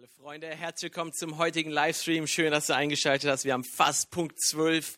Alle Freunde, herzlich willkommen zum heutigen Livestream. Schön, dass du eingeschaltet hast. Wir haben fast Punkt 12.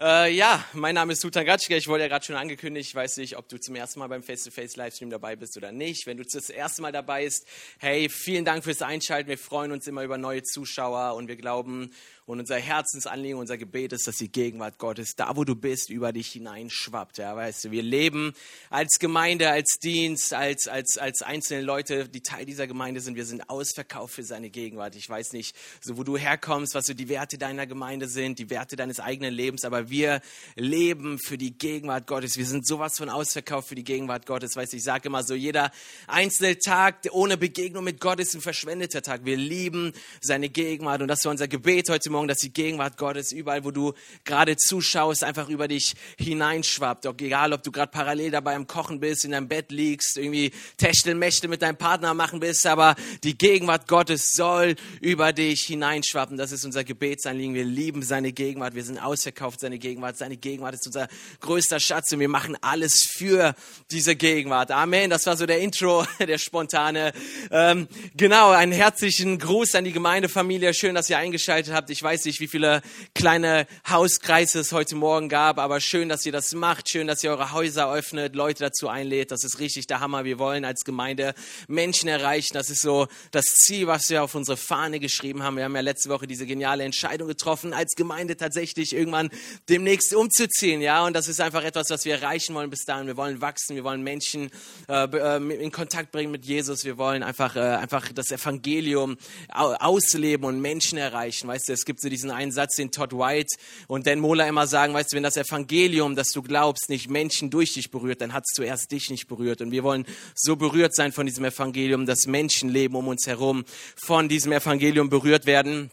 Äh, ja, mein Name ist Sultan Gatschke. Ich wurde ja gerade schon angekündigt. Ich weiß nicht, ob du zum ersten Mal beim Face-to-Face-Livestream dabei bist oder nicht. Wenn du das erste Mal dabei bist, hey, vielen Dank fürs Einschalten. Wir freuen uns immer über neue Zuschauer und wir glauben, und unser Herzensanliegen, unser Gebet ist, dass die Gegenwart Gottes da, wo du bist, über dich hineinschwappt. Ja, weißt du, wir leben als Gemeinde, als Dienst, als, als, als einzelne Leute, die Teil dieser Gemeinde sind. Wir sind ausverkauft für seine Gegenwart. Ich weiß nicht, so wo du herkommst, was so die Werte deiner Gemeinde sind, die Werte deines eigenen Lebens, aber wir leben für die Gegenwart Gottes. Wir sind sowas von ausverkauft für die Gegenwart Gottes. Weißt du, ich sage immer so, jeder einzelne Tag ohne Begegnung mit Gott ist ein verschwendeter Tag. Wir lieben seine Gegenwart und das war unser Gebet heute Morgen, dass die Gegenwart Gottes überall, wo du gerade zuschaust, einfach über dich hineinschwappt. Ob, egal, ob du gerade parallel dabei am Kochen bist, in deinem Bett liegst, irgendwie Techtelmächte mit deinem Partner machen bist, aber die Gegenwart Gottes soll über dich hineinschwappen. Das ist unser Gebetsanliegen. Wir lieben seine Gegenwart. Wir sind ausverkauft seine Gegenwart. Seine Gegenwart ist unser größter Schatz und wir machen alles für diese Gegenwart. Amen. Das war so der Intro, der spontane. Ähm, genau, einen herzlichen Gruß an die Gemeindefamilie. Schön, dass ihr eingeschaltet habt. Ich weiß nicht, wie viele kleine Hauskreise es heute Morgen gab, aber schön, dass ihr das macht. Schön, dass ihr eure Häuser öffnet, Leute dazu einlädt. Das ist richtig der Hammer. Wir wollen als Gemeinde Menschen erreichen. Das ist so das Ziel, was wir auf unsere Fahne geschrieben haben. Wir haben ja letzte Woche diese geniale Entscheidung getroffen, als Gemeinde tatsächlich irgendwann demnächst umzuziehen. Ja, und das ist einfach etwas, was wir erreichen wollen bis dahin. Wir wollen wachsen. Wir wollen Menschen äh, äh in Kontakt bringen mit Jesus. Wir wollen einfach, äh, einfach das Evangelium ausleben und Menschen erreichen. Weißt du, es gibt so diesen einen Satz, den Todd White und Dan Mohler immer sagen, weißt du, wenn das Evangelium, das du glaubst, nicht Menschen durch dich berührt, dann hat es zuerst dich nicht berührt. Und wir wollen so berührt sein von diesem Evangelium, dass Menschenleben um uns herum von diesem Evangelium berührt werden.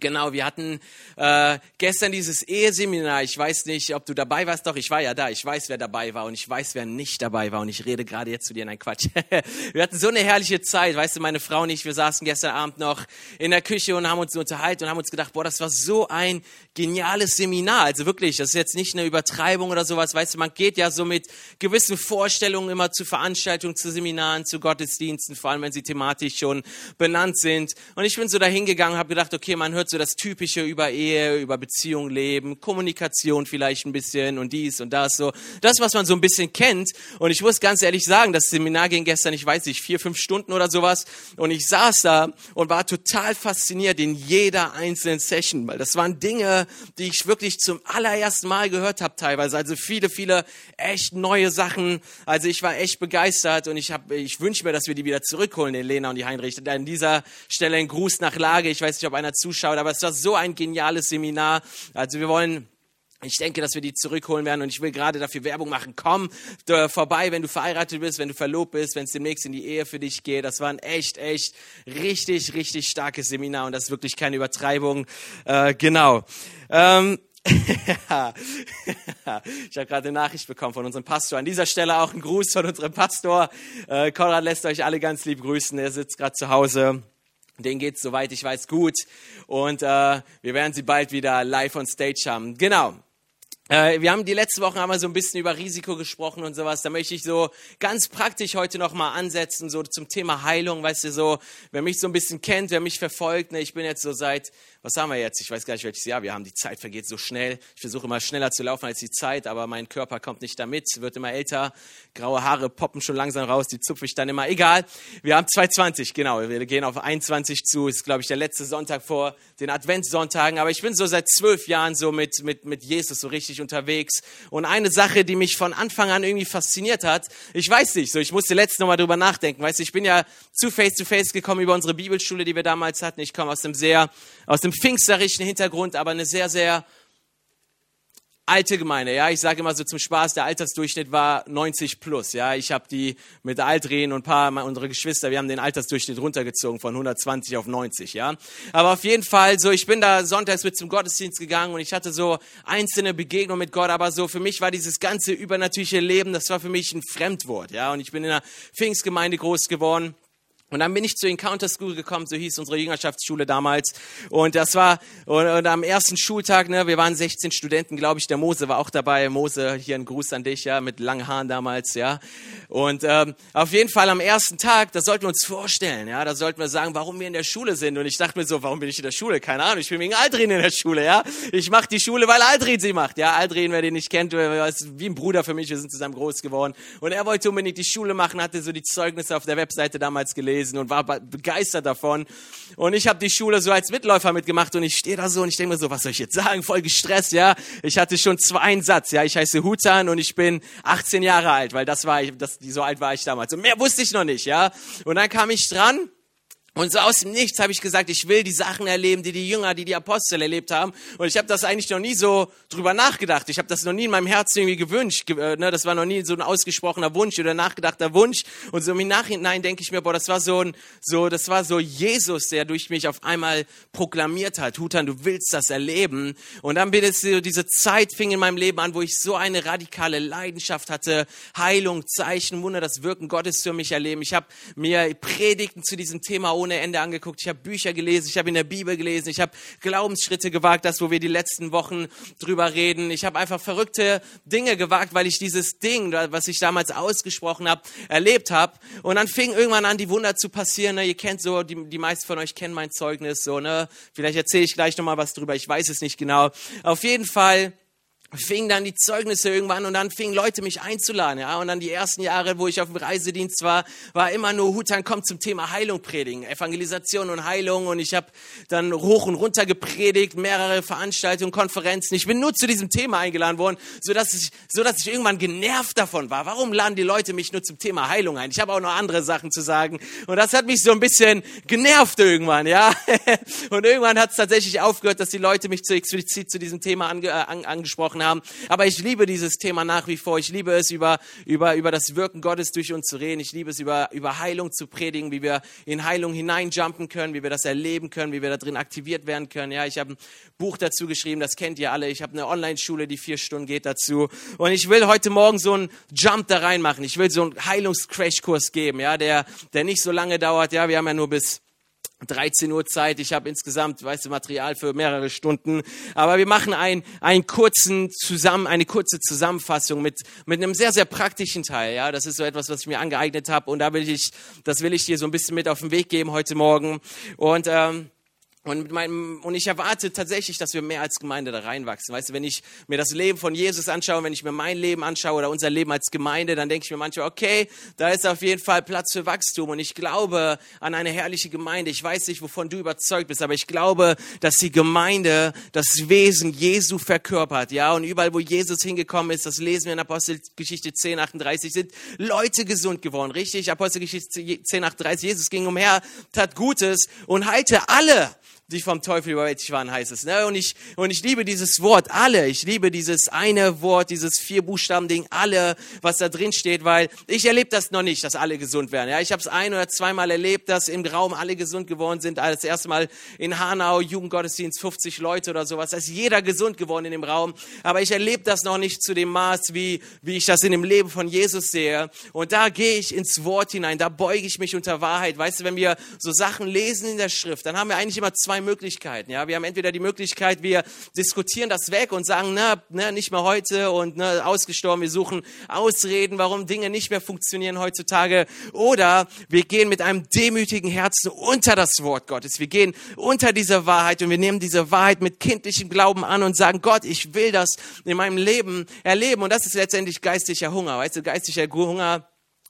Genau, wir hatten äh, gestern dieses Eheseminar. Ich weiß nicht, ob du dabei warst. Doch, ich war ja da. Ich weiß, wer dabei war und ich weiß, wer nicht dabei war. Und ich rede gerade jetzt zu dir. Nein, Quatsch. wir hatten so eine herrliche Zeit. Weißt du, meine Frau und ich, wir saßen gestern Abend noch in der Küche und haben uns unterhalten und haben uns gedacht, boah, das war so ein geniales Seminar. Also wirklich, das ist jetzt nicht eine Übertreibung oder sowas. Weißt du, man geht ja so mit gewissen Vorstellungen immer zu Veranstaltungen, zu Seminaren, zu Gottesdiensten, vor allem wenn sie thematisch schon benannt sind. Und ich bin so dahin gegangen, habe gedacht, okay, man hört so das Typische über Ehe, über Beziehung leben, Kommunikation vielleicht ein bisschen und dies und das so. Das, was man so ein bisschen kennt. Und ich muss ganz ehrlich sagen, das Seminar ging gestern, ich weiß nicht, vier, fünf Stunden oder sowas. Und ich saß da und war total fasziniert in jeder einzelnen Session, weil das waren Dinge, die ich wirklich zum allerersten Mal gehört habe teilweise. Also viele, viele echt neue Sachen. Also ich war echt begeistert und ich, ich wünsche mir, dass wir die wieder zurückholen, den Lena und die Heinrich. An dieser Stelle ein Gruß nach Lage. Ich weiß nicht, ob einer zuschaut angeschaut, aber es war so ein geniales Seminar. Also wir wollen ich denke, dass wir die zurückholen werden und ich will gerade dafür Werbung machen. Komm vorbei, wenn du verheiratet bist, wenn du verlobt bist, wenn es demnächst in die Ehe für dich geht. Das war ein echt, echt richtig, richtig starkes Seminar und das ist wirklich keine Übertreibung. Äh, genau. Ähm, ich habe gerade eine Nachricht bekommen von unserem Pastor. An dieser Stelle auch ein Gruß von unserem Pastor. Äh, Konrad lässt euch alle ganz lieb grüßen. Er sitzt gerade zu Hause. Den geht's soweit ich weiß gut und äh, wir werden sie bald wieder live on stage haben. Genau. Äh, wir haben die letzte Woche haben wir so ein bisschen über Risiko gesprochen und sowas. Da möchte ich so ganz praktisch heute noch mal ansetzen, so zum Thema Heilung. Weißt du, so, wer mich so ein bisschen kennt, wer mich verfolgt, ne, ich bin jetzt so seit was haben wir jetzt? Ich weiß gar nicht, welches Jahr wir haben. Die Zeit vergeht so schnell. Ich versuche immer schneller zu laufen als die Zeit, aber mein Körper kommt nicht damit, wird immer älter. Graue Haare poppen schon langsam raus, die zupfe ich dann immer. Egal. Wir haben 220, genau. Wir gehen auf 21 zu. Ist, glaube ich, der letzte Sonntag vor den Adventssonntagen. Aber ich bin so seit zwölf Jahren so mit, mit, mit Jesus so richtig unterwegs. Und eine Sache, die mich von Anfang an irgendwie fasziniert hat, ich weiß nicht, so, ich musste letztens nochmal drüber nachdenken. Weißt du, ich bin ja zu Face to Face gekommen über unsere Bibelschule, die wir damals hatten. Ich komme aus dem sehr, aus dem pfingsterischen Hintergrund, aber eine sehr, sehr alte Gemeinde. Ja, ich sage immer so zum Spaß, der Altersdurchschnitt war 90 plus. Ja, ich habe die mit Altrehen und ein paar unserer Geschwister, wir haben den Altersdurchschnitt runtergezogen von 120 auf 90. Ja, aber auf jeden Fall so, ich bin da sonntags mit zum Gottesdienst gegangen und ich hatte so einzelne Begegnungen mit Gott, aber so für mich war dieses ganze übernatürliche Leben, das war für mich ein Fremdwort. Ja, und ich bin in einer Pfingstgemeinde groß geworden. Und dann bin ich zur Encounter School gekommen, so hieß unsere Jüngerschaftsschule damals. Und das war, und, und am ersten Schultag, ne, wir waren 16 Studenten, glaube ich, der Mose war auch dabei. Mose, hier ein Gruß an dich, ja, mit langen Haaren damals, ja. Und ähm, auf jeden Fall am ersten Tag, da sollten wir uns vorstellen, ja, da sollten wir sagen, warum wir in der Schule sind. Und ich dachte mir so, warum bin ich in der Schule? Keine Ahnung, ich bin wegen Aldrin in der Schule, ja. Ich mache die Schule, weil Aldrin sie macht, ja. Aldrin, wer den nicht kennt, ist wie ein Bruder für mich, wir sind zusammen groß geworden. Und er wollte unbedingt die Schule machen, hatte so die Zeugnisse auf der Webseite damals gelesen gelesen und war begeistert davon. Und ich habe die Schule so als Mitläufer mitgemacht und ich stehe da so und ich denke mir so, was soll ich jetzt sagen? Voll gestresst, ja. Ich hatte schon zwei einen Satz, ja. Ich heiße Hutan und ich bin 18 Jahre alt, weil das war das, so alt war ich damals. Und mehr wusste ich noch nicht, ja. Und dann kam ich dran und so aus dem Nichts habe ich gesagt, ich will die Sachen erleben, die die Jünger, die die Apostel erlebt haben. Und ich habe das eigentlich noch nie so drüber nachgedacht. Ich habe das noch nie in meinem Herzen irgendwie gewünscht. Äh, ne? Das war noch nie so ein ausgesprochener Wunsch oder nachgedachter Wunsch. Und so im Nachhinein denke ich mir, boah, das war so ein, so, das war so Jesus, der durch mich auf einmal proklamiert hat. Hutan, du willst das erleben. Und dann bin es so, diese Zeit fing in meinem Leben an, wo ich so eine radikale Leidenschaft hatte. Heilung, Zeichen, Wunder, das Wirken Gottes für mich erleben. Ich habe mir Predigten zu diesem Thema ohne Ende angeguckt, ich habe Bücher gelesen, ich habe in der Bibel gelesen, ich habe Glaubensschritte gewagt, das, wo wir die letzten Wochen drüber reden. Ich habe einfach verrückte Dinge gewagt, weil ich dieses Ding, was ich damals ausgesprochen habe, erlebt habe. Und dann fing irgendwann an, die Wunder zu passieren. Ne? Ihr kennt so, die, die meisten von euch kennen mein Zeugnis. So, ne? Vielleicht erzähle ich gleich nochmal was drüber, ich weiß es nicht genau. Auf jeden Fall fingen dann die Zeugnisse irgendwann und dann fingen Leute mich einzuladen, ja. Und dann die ersten Jahre, wo ich auf dem Reisedienst war, war immer nur Hutan kommt zum Thema Heilung predigen, Evangelisation und Heilung und ich habe dann hoch und runter gepredigt, mehrere Veranstaltungen, Konferenzen. Ich bin nur zu diesem Thema eingeladen worden, so dass ich, so dass ich irgendwann genervt davon war. Warum laden die Leute mich nur zum Thema Heilung ein? Ich habe auch noch andere Sachen zu sagen und das hat mich so ein bisschen genervt irgendwann, ja. Und irgendwann hat es tatsächlich aufgehört, dass die Leute mich zu explizit zu diesem Thema ange, äh, an, angesprochen haben haben. Aber ich liebe dieses Thema nach wie vor. Ich liebe es, über, über, über das Wirken Gottes durch uns zu reden. Ich liebe es, über, über Heilung zu predigen, wie wir in Heilung hineinjumpen können, wie wir das erleben können, wie wir da drin aktiviert werden können. Ja, ich habe ein Buch dazu geschrieben, das kennt ihr alle. Ich habe eine Online-Schule, die vier Stunden geht dazu. Und ich will heute Morgen so einen Jump da reinmachen. Ich will so einen Heilungscrashkurs geben, ja, der, der nicht so lange dauert. Ja, wir haben ja nur bis 13 Uhr Zeit. Ich habe insgesamt, weißt du, Material für mehrere Stunden. Aber wir machen ein, einen kurzen zusammen, eine kurze Zusammenfassung mit mit einem sehr sehr praktischen Teil. Ja, das ist so etwas, was ich mir angeeignet habe und da will ich, das will ich dir so ein bisschen mit auf den Weg geben heute Morgen. Und ähm, und, mit meinem, und ich erwarte tatsächlich, dass wir mehr als Gemeinde da reinwachsen. Weißt du, wenn ich mir das Leben von Jesus anschaue, wenn ich mir mein Leben anschaue oder unser Leben als Gemeinde, dann denke ich mir manchmal, okay, da ist auf jeden Fall Platz für Wachstum. Und ich glaube an eine herrliche Gemeinde. Ich weiß nicht, wovon du überzeugt bist, aber ich glaube, dass die Gemeinde das Wesen Jesu verkörpert. Ja, und überall, wo Jesus hingekommen ist, das lesen wir in Apostelgeschichte 10, 38, sind Leute gesund geworden. Richtig? Apostelgeschichte 10, 38, Jesus ging umher, tat Gutes und heilte alle die vom Teufel überwältigt waren, heißt es. Ne? Und, ich, und ich liebe dieses Wort, alle. Ich liebe dieses eine Wort, dieses vier Buchstaben Ding, alle, was da drin steht, weil ich erlebe das noch nicht, dass alle gesund werden. Ja? Ich habe es ein oder zweimal erlebt, dass im Raum alle gesund geworden sind. Das erste Mal in Hanau, Jugendgottesdienst, 50 Leute oder sowas. Da ist jeder gesund geworden in dem Raum. Aber ich erlebe das noch nicht zu dem Maß, wie, wie ich das in dem Leben von Jesus sehe. Und da gehe ich ins Wort hinein, da beuge ich mich unter Wahrheit. Weißt du, wenn wir so Sachen lesen in der Schrift, dann haben wir eigentlich immer zwei zwei Möglichkeiten. Ja, wir haben entweder die Möglichkeit, wir diskutieren das weg und sagen, na, na nicht mehr heute und na, ausgestorben. Wir suchen Ausreden, warum Dinge nicht mehr funktionieren heutzutage. Oder wir gehen mit einem demütigen Herzen unter das Wort Gottes. Wir gehen unter diese Wahrheit und wir nehmen diese Wahrheit mit kindlichem Glauben an und sagen, Gott, ich will das in meinem Leben erleben. Und das ist letztendlich geistlicher Hunger. Weißt du, geistlicher Hunger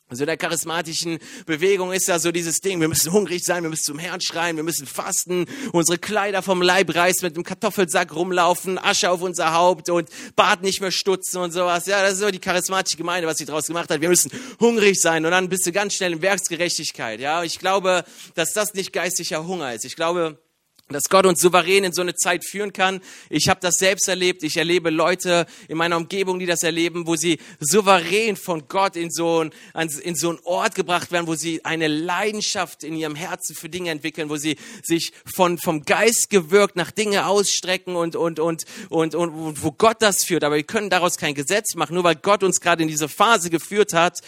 also der charismatischen Bewegung ist ja so dieses Ding, wir müssen hungrig sein, wir müssen zum Herrn schreien, wir müssen fasten, unsere Kleider vom Leib reißen, mit einem Kartoffelsack rumlaufen, Asche auf unser Haupt und Bart nicht mehr stutzen und sowas. Ja, das ist so die charismatische Gemeinde, was sie daraus gemacht hat. Wir müssen hungrig sein und dann bist du ganz schnell in Werksgerechtigkeit. Ja, ich glaube, dass das nicht geistlicher Hunger ist. Ich glaube, dass Gott uns souverän in so eine Zeit führen kann. Ich habe das selbst erlebt. Ich erlebe Leute in meiner Umgebung, die das erleben, wo sie souverän von Gott in so, ein, in so einen Ort gebracht werden, wo sie eine Leidenschaft in ihrem Herzen für Dinge entwickeln, wo sie sich von, vom Geist gewirkt nach Dinge ausstrecken und, und, und, und, und, und wo Gott das führt. Aber wir können daraus kein Gesetz machen. Nur weil Gott uns gerade in diese Phase geführt hat,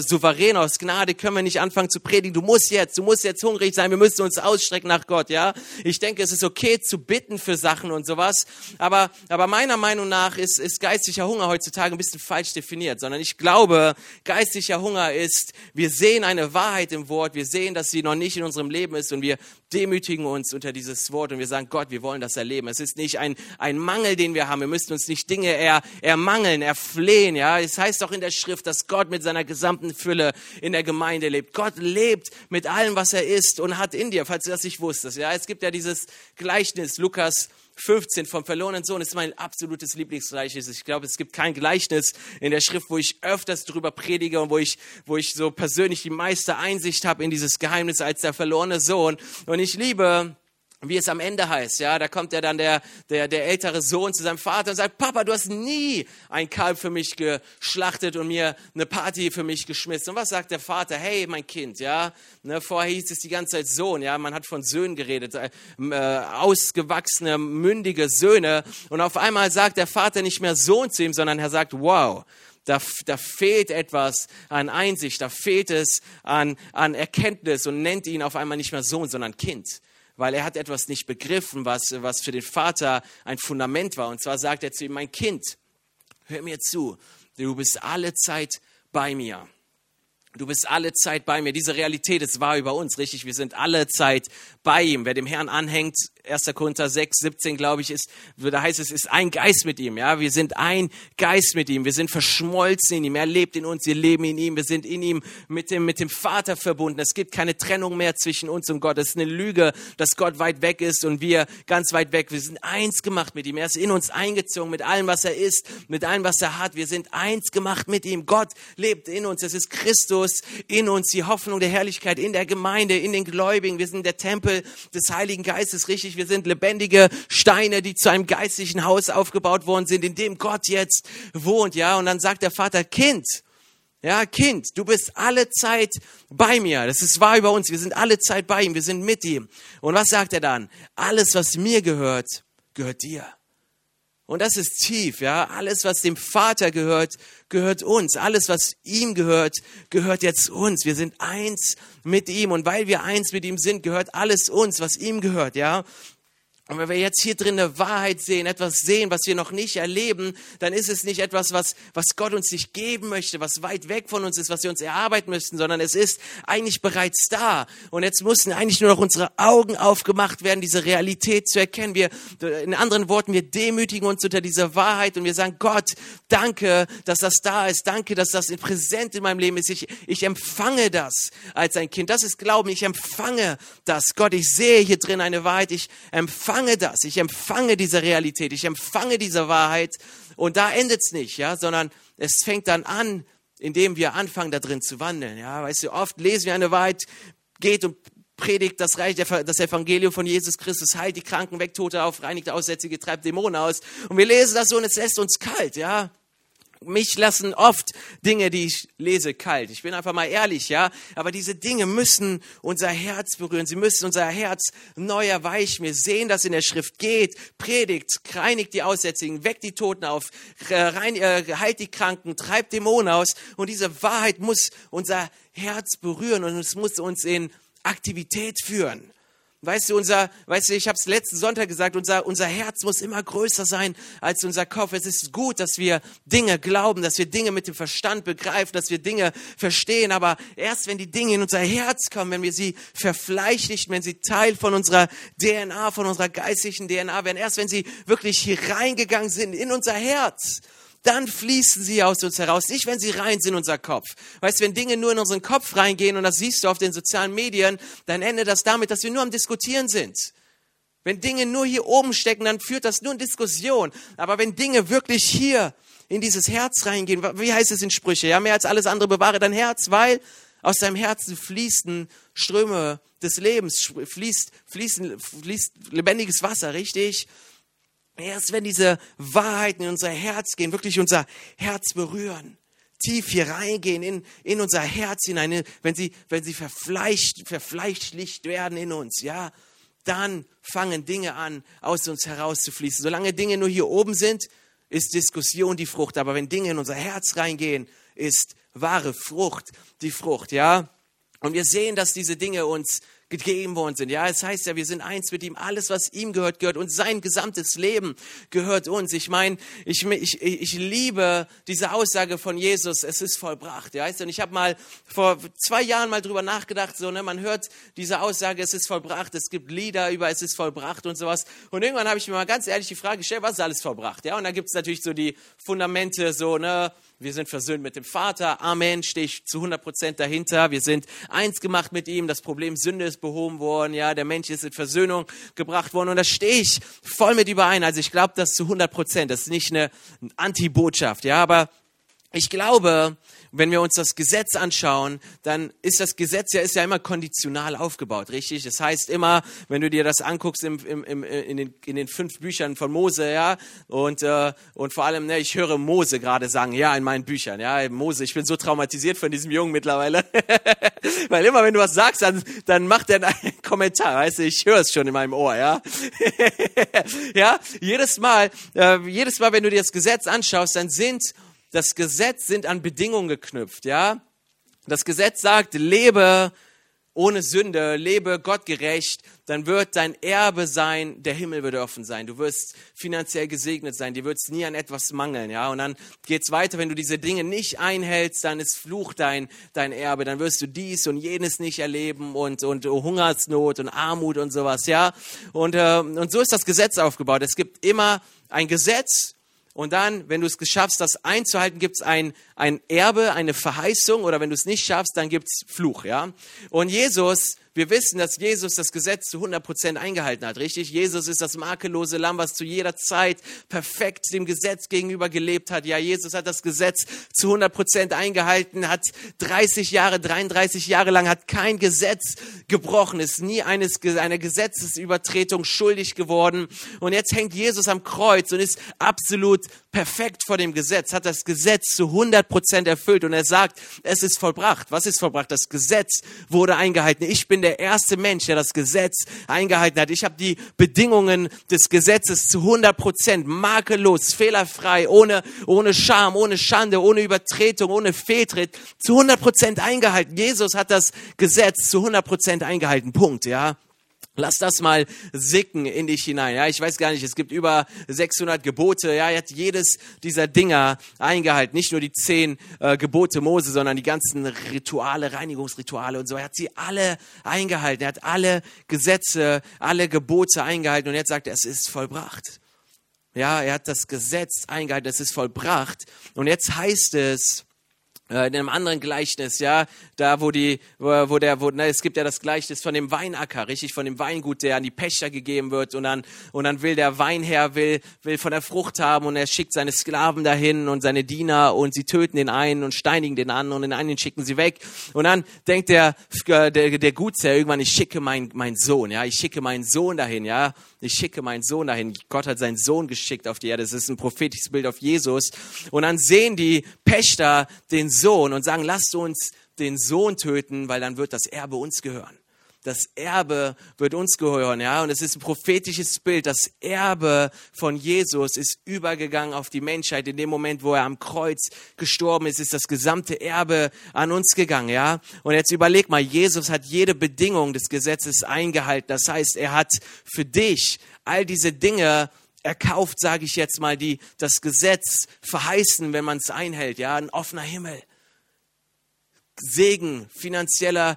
souverän aus Gnade, können wir nicht anfangen zu predigen. Du musst jetzt, du musst jetzt hungrig sein. Wir müssen uns ausstrecken nach Gott, ja? Ich denke, es ist okay zu bitten für Sachen und sowas, aber, aber meiner Meinung nach ist, ist geistlicher Hunger heutzutage ein bisschen falsch definiert, sondern ich glaube, geistlicher Hunger ist, wir sehen eine Wahrheit im Wort, wir sehen, dass sie noch nicht in unserem Leben ist und wir demütigen uns unter dieses Wort und wir sagen, Gott, wir wollen das erleben. Es ist nicht ein, ein Mangel, den wir haben. Wir müssen uns nicht Dinge er, ermangeln, erflehen. Ja, es heißt auch in der Schrift, dass Gott mit seiner gesamten Fülle in der Gemeinde lebt. Gott lebt mit allem, was er ist und hat in dir, falls du das nicht wusstest. Ja, es gibt ja dieses Gleichnis, Lukas 15 vom verlorenen Sohn ist mein absolutes Lieblingsgleichnis. Ich glaube, es gibt kein Gleichnis in der Schrift, wo ich öfters drüber predige und wo ich, wo ich so persönlich die meiste Einsicht habe in dieses Geheimnis als der verlorene Sohn. Und ich liebe wie es am Ende heißt, ja, da kommt ja dann der, der, der ältere Sohn zu seinem Vater und sagt, Papa, du hast nie ein Kalb für mich geschlachtet und mir eine Party für mich geschmissen. Und was sagt der Vater? Hey, mein Kind, ja, ne, vorher hieß es die ganze Zeit Sohn, ja, man hat von Söhnen geredet, äh, äh, ausgewachsene, mündige Söhne. Und auf einmal sagt der Vater nicht mehr Sohn zu ihm, sondern er sagt, wow, da, da fehlt etwas an Einsicht, da fehlt es an, an Erkenntnis und nennt ihn auf einmal nicht mehr Sohn, sondern Kind weil er hat etwas nicht begriffen, was, was für den Vater ein Fundament war. Und zwar sagt er zu ihm, mein Kind, hör mir zu, du bist alle Zeit bei mir. Du bist alle Zeit bei mir. Diese Realität ist wahr über uns, richtig? Wir sind alle Zeit bei ihm. Wer dem Herrn anhängt, 1. Korinther 6, 17, glaube ich, ist, da heißt es, ist ein Geist mit ihm. Ja, wir sind ein Geist mit ihm. Wir sind verschmolzen in ihm. Er lebt in uns. Wir leben in ihm. Wir sind in ihm mit dem, mit dem Vater verbunden. Es gibt keine Trennung mehr zwischen uns und Gott. Es ist eine Lüge, dass Gott weit weg ist und wir ganz weit weg. Wir sind eins gemacht mit ihm. Er ist in uns eingezogen mit allem, was er ist, mit allem, was er hat. Wir sind eins gemacht mit ihm. Gott lebt in uns. Es ist Christus in uns. Die Hoffnung der Herrlichkeit in der Gemeinde, in den Gläubigen. Wir sind der Tempel des Heiligen Geistes, richtig? Richtig, wir sind lebendige Steine, die zu einem geistlichen Haus aufgebaut worden sind, in dem Gott jetzt wohnt, ja. Und dann sagt der Vater, Kind, ja, Kind, du bist alle Zeit bei mir. Das ist wahr über uns. Wir sind alle Zeit bei ihm. Wir sind mit ihm. Und was sagt er dann? Alles, was mir gehört, gehört dir. Und das ist tief, ja. Alles, was dem Vater gehört, gehört uns. Alles, was ihm gehört, gehört jetzt uns. Wir sind eins mit ihm. Und weil wir eins mit ihm sind, gehört alles uns, was ihm gehört, ja. Und wenn wir jetzt hier drin eine Wahrheit sehen, etwas sehen, was wir noch nicht erleben, dann ist es nicht etwas, was, was Gott uns nicht geben möchte, was weit weg von uns ist, was wir uns erarbeiten müssten, sondern es ist eigentlich bereits da. Und jetzt müssen eigentlich nur noch unsere Augen aufgemacht werden, diese Realität zu erkennen. Wir, in anderen Worten, wir demütigen uns unter dieser Wahrheit und wir sagen, Gott, danke, dass das da ist. Danke, dass das präsent in meinem Leben ist. Ich, ich empfange das als ein Kind. Das ist Glauben. Ich empfange das. Gott, ich sehe hier drin eine Wahrheit. Ich empfange empfange das, ich empfange diese Realität, ich empfange diese Wahrheit und da endet es nicht, ja, sondern es fängt dann an, indem wir anfangen, da drin zu wandeln. Ja, weißt du, oft lesen wir eine Wahrheit, geht und predigt das Reich, das Evangelium von Jesus Christus, heilt die Kranken weg, Tote auf, reinigt Aussätzige, treibt Dämonen aus. Und wir lesen das so und es lässt uns kalt, ja mich lassen oft Dinge, die ich lese, kalt. Ich bin einfach mal ehrlich, ja. Aber diese Dinge müssen unser Herz berühren. Sie müssen unser Herz neu erweichen. Wir sehen, dass in der Schrift geht, predigt, reinigt die Aussätzigen, weckt die Toten auf, rein, äh, heilt die Kranken, treibt Dämonen aus. Und diese Wahrheit muss unser Herz berühren und es muss uns in Aktivität führen. Weißt du, unser, weißt du, ich habe es letzten Sonntag gesagt, unser, unser Herz muss immer größer sein als unser Kopf. Es ist gut, dass wir Dinge glauben, dass wir Dinge mit dem Verstand begreifen, dass wir Dinge verstehen. Aber erst wenn die Dinge in unser Herz kommen, wenn wir sie verfleischlichen, wenn sie Teil von unserer DNA, von unserer geistlichen DNA werden, erst wenn sie wirklich hier reingegangen sind in unser Herz, dann fließen sie aus uns heraus. Nicht, wenn sie rein sind in unser Kopf. Weißt wenn Dinge nur in unseren Kopf reingehen, und das siehst du auf den sozialen Medien, dann endet das damit, dass wir nur am Diskutieren sind. Wenn Dinge nur hier oben stecken, dann führt das nur in Diskussion. Aber wenn Dinge wirklich hier in dieses Herz reingehen, wie heißt es in Sprüche? Ja, mehr als alles andere bewahre dein Herz, weil aus deinem Herzen fließen Ströme des Lebens, fließt, fließen, fließt lebendiges Wasser, richtig? Erst wenn diese Wahrheiten in unser Herz gehen, wirklich unser Herz berühren, tief hier reingehen in, in unser Herz hinein, wenn sie, wenn sie verfleischt, verfleischlicht werden in uns, ja, dann fangen Dinge an, aus uns herauszufließen. Solange Dinge nur hier oben sind, ist Diskussion die Frucht. Aber wenn Dinge in unser Herz reingehen, ist wahre Frucht die Frucht, ja. Und wir sehen, dass diese Dinge uns gegeben worden sind. Ja, es heißt ja, wir sind eins mit ihm. Alles, was ihm gehört, gehört uns. Sein gesamtes Leben gehört uns. Ich meine, ich, ich, ich liebe diese Aussage von Jesus, es ist vollbracht. Ja, und ich habe mal vor zwei Jahren mal drüber nachgedacht, so, ne, man hört diese Aussage, es ist vollbracht. Es gibt Lieder über es ist vollbracht und sowas. Und irgendwann habe ich mir mal ganz ehrlich die Frage gestellt, was ist alles vollbracht? Ja, und da gibt es natürlich so die Fundamente, so, ne, wir sind versöhnt mit dem Vater. Amen, stehe ich zu 100 Prozent dahinter. Wir sind eins gemacht mit ihm. Das Problem Sünde ist behoben worden. Ja, der Mensch ist in Versöhnung gebracht worden. Und da stehe ich voll mit überein. Also ich glaube das zu 100 Prozent. Das ist nicht eine Anti-Botschaft. Ja, aber ich glaube, wenn wir uns das Gesetz anschauen, dann ist das Gesetz ja, ist ja immer konditional aufgebaut, richtig? Das heißt immer, wenn du dir das anguckst im, im, im, in, den, in den fünf Büchern von Mose, ja, und, äh, und vor allem, ne, ich höre Mose gerade sagen, ja, in meinen Büchern, ja, Mose, ich bin so traumatisiert von diesem Jungen mittlerweile, weil immer, wenn du was sagst, dann, dann macht er einen Kommentar, weißt du, ich höre es schon in meinem Ohr, ja, ja, jedes Mal, äh, jedes Mal, wenn du dir das Gesetz anschaust, dann sind das Gesetz sind an Bedingungen geknüpft, ja. Das Gesetz sagt, lebe ohne Sünde, lebe gottgerecht, dann wird dein Erbe sein, der Himmel wird offen sein. Du wirst finanziell gesegnet sein, dir wird es nie an etwas mangeln, ja. Und dann geht's weiter, wenn du diese Dinge nicht einhältst, dann ist Fluch dein, dein Erbe, dann wirst du dies und jenes nicht erleben und, und Hungersnot und Armut und sowas, ja. Und, äh, und so ist das Gesetz aufgebaut. Es gibt immer ein Gesetz und dann, wenn du es schaffst, das einzuhalten, gibt es ein, ein Erbe, eine Verheißung. Oder wenn du es nicht schaffst, dann gibt es Fluch. Ja? Und Jesus wir wissen, dass Jesus das Gesetz zu 100 Prozent eingehalten hat, richtig? Jesus ist das makellose Lamm, was zu jeder Zeit perfekt dem Gesetz gegenüber gelebt hat. Ja, Jesus hat das Gesetz zu 100 Prozent eingehalten, hat 30 Jahre, 33 Jahre lang, hat kein Gesetz gebrochen, ist nie eines, einer Gesetzesübertretung schuldig geworden. Und jetzt hängt Jesus am Kreuz und ist absolut perfekt vor dem Gesetz, hat das Gesetz zu 100 Prozent erfüllt und er sagt, es ist vollbracht. Was ist vollbracht? Das Gesetz wurde eingehalten. Ich bin der erste Mensch, der das Gesetz eingehalten hat. Ich habe die Bedingungen des Gesetzes zu 100 Prozent makellos, fehlerfrei, ohne, ohne Scham, ohne Schande, ohne Übertretung, ohne Fehltritt zu 100 Prozent eingehalten. Jesus hat das Gesetz zu 100 Prozent eingehalten. Punkt, ja. Lass das mal sicken in dich hinein. Ja, ich weiß gar nicht, es gibt über 600 Gebote. Ja, er hat jedes dieser Dinger eingehalten. Nicht nur die zehn äh, Gebote Mose, sondern die ganzen Rituale, Reinigungsrituale und so. Er hat sie alle eingehalten. Er hat alle Gesetze, alle Gebote eingehalten. Und jetzt sagt er, es ist vollbracht. Ja, er hat das Gesetz eingehalten, es ist vollbracht. Und jetzt heißt es, in einem anderen Gleichnis, ja, da wo die, wo der, wo, ne, es gibt ja das Gleichnis von dem Weinacker, richtig, von dem Weingut, der an die Pächter gegeben wird und dann, und dann will der Weinherr, will, will von der Frucht haben und er schickt seine Sklaven dahin und seine Diener und sie töten den einen und steinigen den anderen und den einen schicken sie weg und dann denkt der, äh, der, der Gutsherr irgendwann, ich schicke meinen mein Sohn, ja, ich schicke meinen Sohn dahin, ja, ich schicke meinen Sohn dahin. Gott hat seinen Sohn geschickt auf die Erde. Das ist ein prophetisches Bild auf Jesus. Und dann sehen die Pächter den Sohn und sagen, lasst uns den Sohn töten, weil dann wird das Erbe uns gehören das Erbe wird uns gehören, ja. Und es ist ein prophetisches Bild. Das Erbe von Jesus ist übergegangen auf die Menschheit. In dem Moment, wo er am Kreuz gestorben ist, ist das gesamte Erbe an uns gegangen, ja. Und jetzt überleg mal, Jesus hat jede Bedingung des Gesetzes eingehalten. Das heißt, er hat für dich all diese Dinge erkauft, sage ich jetzt mal, die das Gesetz verheißen, wenn man es einhält, ja. Ein offener Himmel Segen, finanzieller,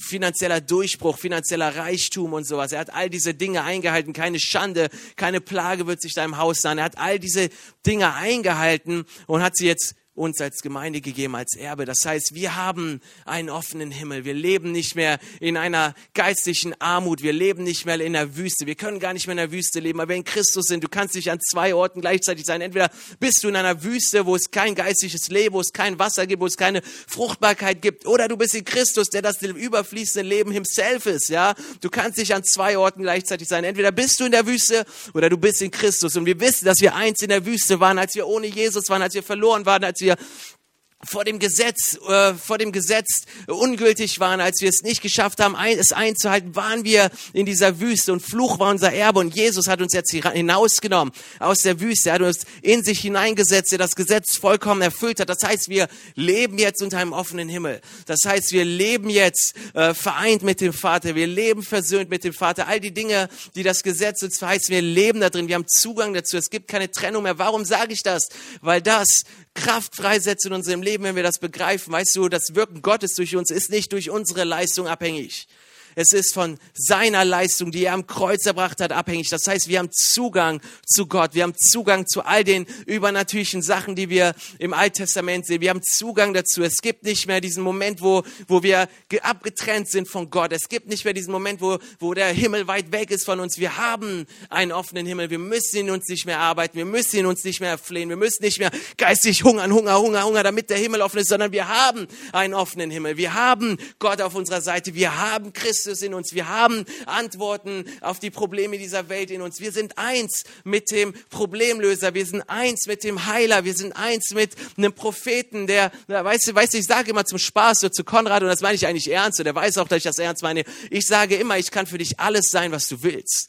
finanzieller Durchbruch, finanzieller Reichtum und sowas. Er hat all diese Dinge eingehalten. Keine Schande, keine Plage wird sich deinem Haus sein. Er hat all diese Dinge eingehalten und hat sie jetzt uns als Gemeinde gegeben, als Erbe. Das heißt, wir haben einen offenen Himmel. Wir leben nicht mehr in einer geistlichen Armut. Wir leben nicht mehr in der Wüste. Wir können gar nicht mehr in der Wüste leben. Aber wir in Christus sind, du kannst nicht an zwei Orten gleichzeitig sein. Entweder bist du in einer Wüste, wo es kein geistliches Leben, wo es kein Wasser gibt, wo es keine Fruchtbarkeit gibt. Oder du bist in Christus, der das überfließende Leben himself ist. Ja, Du kannst nicht an zwei Orten gleichzeitig sein. Entweder bist du in der Wüste oder du bist in Christus. Und wir wissen, dass wir eins in der Wüste waren, als wir ohne Jesus waren, als wir verloren waren, als wir wir vor dem Gesetz, äh, vor dem Gesetz ungültig waren, als wir es nicht geschafft haben, es einzuhalten, waren wir in dieser Wüste und Fluch war unser Erbe und Jesus hat uns jetzt hinausgenommen aus der Wüste. Er hat uns in sich hineingesetzt, der das Gesetz vollkommen erfüllt hat. Das heißt, wir leben jetzt unter einem offenen Himmel. Das heißt, wir leben jetzt äh, vereint mit dem Vater. Wir leben versöhnt mit dem Vater. All die Dinge, die das Gesetz uns verheißt, wir leben da drin. Wir haben Zugang dazu. Es gibt keine Trennung mehr. Warum sage ich das? Weil das Kraft freisetzt in unserem Leben, wenn wir das begreifen. Weißt du, das Wirken Gottes durch uns ist nicht durch unsere Leistung abhängig. Es ist von seiner Leistung, die er am Kreuz erbracht hat, abhängig. Das heißt, wir haben Zugang zu Gott. Wir haben Zugang zu all den übernatürlichen Sachen, die wir im Alttestament sehen. Wir haben Zugang dazu. Es gibt nicht mehr diesen Moment, wo, wo wir abgetrennt sind von Gott. Es gibt nicht mehr diesen Moment, wo, wo der Himmel weit weg ist von uns. Wir haben einen offenen Himmel. Wir müssen in uns nicht mehr arbeiten. Wir müssen in uns nicht mehr flehen. Wir müssen nicht mehr geistig hungern, Hunger, Hunger, Hunger, damit der Himmel offen ist, sondern wir haben einen offenen Himmel. Wir haben Gott auf unserer Seite. Wir haben Christus Christus in uns. Wir haben Antworten auf die Probleme dieser Welt in uns. Wir sind eins mit dem Problemlöser. Wir sind eins mit dem Heiler. Wir sind eins mit einem Propheten, der, weißt du, weißt du, ich sage immer zum Spaß so zu Konrad und das meine ich eigentlich ernst und der weiß auch, dass ich das ernst meine. Ich sage immer, ich kann für dich alles sein, was du willst.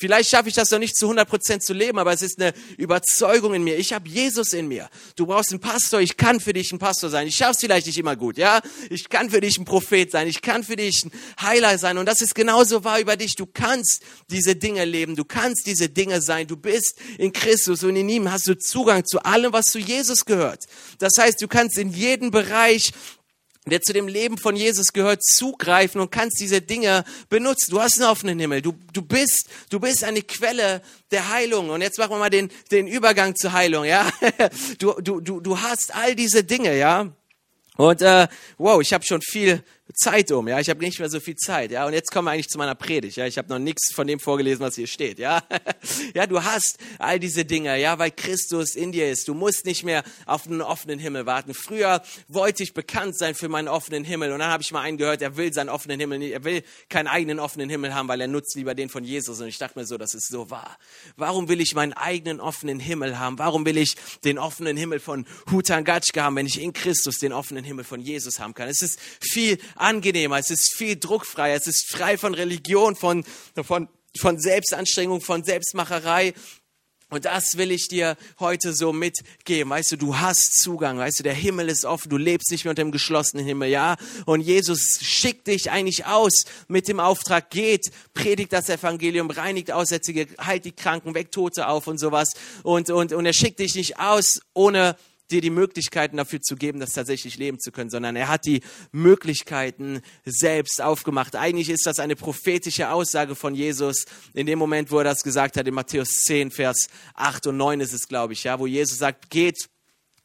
Vielleicht schaffe ich das noch nicht zu 100 Prozent zu leben, aber es ist eine Überzeugung in mir. Ich habe Jesus in mir. Du brauchst einen Pastor. Ich kann für dich ein Pastor sein. Ich schaffe es vielleicht nicht immer gut, ja? Ich kann für dich ein Prophet sein. Ich kann für dich ein Heiler sein. Und das ist genauso wahr über dich. Du kannst diese Dinge leben. Du kannst diese Dinge sein. Du bist in Christus und in ihm hast du Zugang zu allem, was zu Jesus gehört. Das heißt, du kannst in jedem Bereich der zu dem Leben von Jesus gehört, zugreifen und kannst diese Dinge benutzen. Du hast einen offenen Himmel. Du, du bist, du bist eine Quelle der Heilung. Und jetzt machen wir mal den, den Übergang zur Heilung, ja. Du, du, du, du hast all diese Dinge, ja. Und äh, wow, ich habe schon viel Zeit um, ja, ich habe nicht mehr so viel Zeit, ja, und jetzt kommen wir eigentlich zu meiner Predigt, ja, ich habe noch nichts von dem vorgelesen, was hier steht, ja, ja, du hast all diese Dinge, ja, weil Christus in dir ist, du musst nicht mehr auf einen offenen Himmel warten. Früher wollte ich bekannt sein für meinen offenen Himmel und dann habe ich mal einen gehört, er will seinen offenen Himmel nicht, er will keinen eigenen offenen Himmel haben, weil er nutzt lieber den von Jesus und ich dachte mir so, das ist so wahr. Warum will ich meinen eigenen offenen Himmel haben? Warum will ich den offenen Himmel von Hutangatschke haben, wenn ich in Christus den offenen Himmel von Jesus haben kann? Es ist viel angenehmer, es ist viel druckfreier, es ist frei von Religion, von, von, von Selbstanstrengung, von Selbstmacherei. Und das will ich dir heute so mitgeben. Weißt du, du hast Zugang. Weißt du, der Himmel ist offen. Du lebst nicht mehr unter dem geschlossenen Himmel, ja? Und Jesus schickt dich eigentlich aus mit dem Auftrag, geht, predigt das Evangelium, reinigt Aussätzige, heilt die Kranken, weckt Tote auf und sowas. Und, und, und er schickt dich nicht aus, ohne dir die Möglichkeiten dafür zu geben, das tatsächlich leben zu können, sondern er hat die Möglichkeiten selbst aufgemacht. Eigentlich ist das eine prophetische Aussage von Jesus in dem Moment, wo er das gesagt hat, in Matthäus 10, Vers 8 und 9 ist es, glaube ich, ja, wo Jesus sagt, geht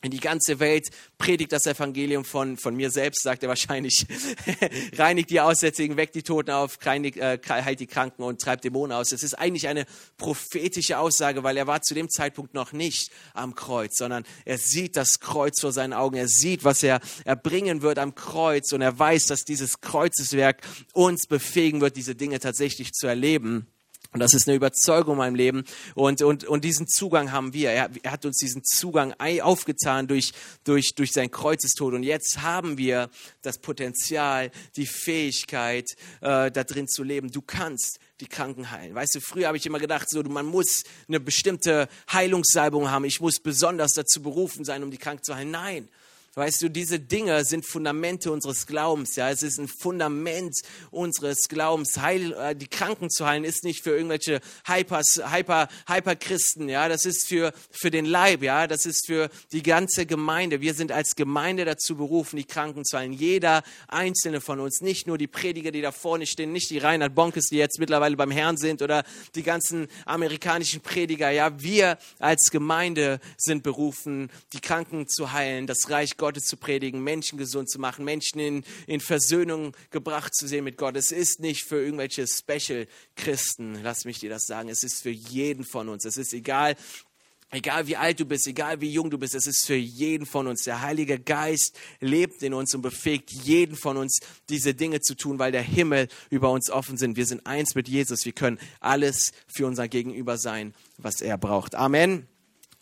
in die ganze Welt, predigt das Evangelium von, von mir selbst, sagt er wahrscheinlich, reinigt die Aussätzigen, weckt die Toten auf, äh, heilt die Kranken und treibt Dämonen aus. Es ist eigentlich eine prophetische Aussage, weil er war zu dem Zeitpunkt noch nicht am Kreuz, sondern er sieht das Kreuz vor seinen Augen, er sieht, was er erbringen wird am Kreuz und er weiß, dass dieses Kreuzeswerk uns befähigen wird, diese Dinge tatsächlich zu erleben. Und das ist eine Überzeugung in meinem Leben. Und, und, und diesen Zugang haben wir. Er, er hat uns diesen Zugang aufgetan durch, durch, durch sein Kreuzestod. Und jetzt haben wir das Potenzial, die Fähigkeit, äh, da drin zu leben. Du kannst die Kranken heilen. Weißt du, früher habe ich immer gedacht, so, man muss eine bestimmte Heilungssalbung haben. Ich muss besonders dazu berufen sein, um die Kranken zu heilen. Nein, weißt du, diese Dinge sind Fundamente unseres Glaubens. Ja, es ist ein Fundament unseres Glaubens. Heil, äh, die Kranken zu heilen ist nicht für irgendwelche Hypers, Hyper, Hyperchristen. Ja, das ist für für den Leib. Ja, das ist für die ganze Gemeinde. Wir sind als Gemeinde dazu berufen, die Kranken zu heilen. Jeder einzelne von uns, nicht nur die Prediger, die da vorne stehen, nicht die Reinhard Bonkes, die jetzt mittlerweile beim Herrn sind, oder die ganzen amerikanischen Prediger. Ja, wir als Gemeinde sind berufen, die Kranken zu heilen, das Reich Gottes zu predigen, Menschen gesund zu machen, Menschen in, in Versöhnung gebracht zu sehen mit Gott. Es ist nicht für irgendwelche Special-Christen, lass mich dir das sagen. Es ist für jeden von uns. Es ist egal, Egal wie alt du bist, egal wie jung du bist, es ist für jeden von uns. Der Heilige Geist lebt in uns und befähigt jeden von uns, diese Dinge zu tun, weil der Himmel über uns offen sind. Wir sind eins mit Jesus. Wir können alles für unser Gegenüber sein, was er braucht. Amen.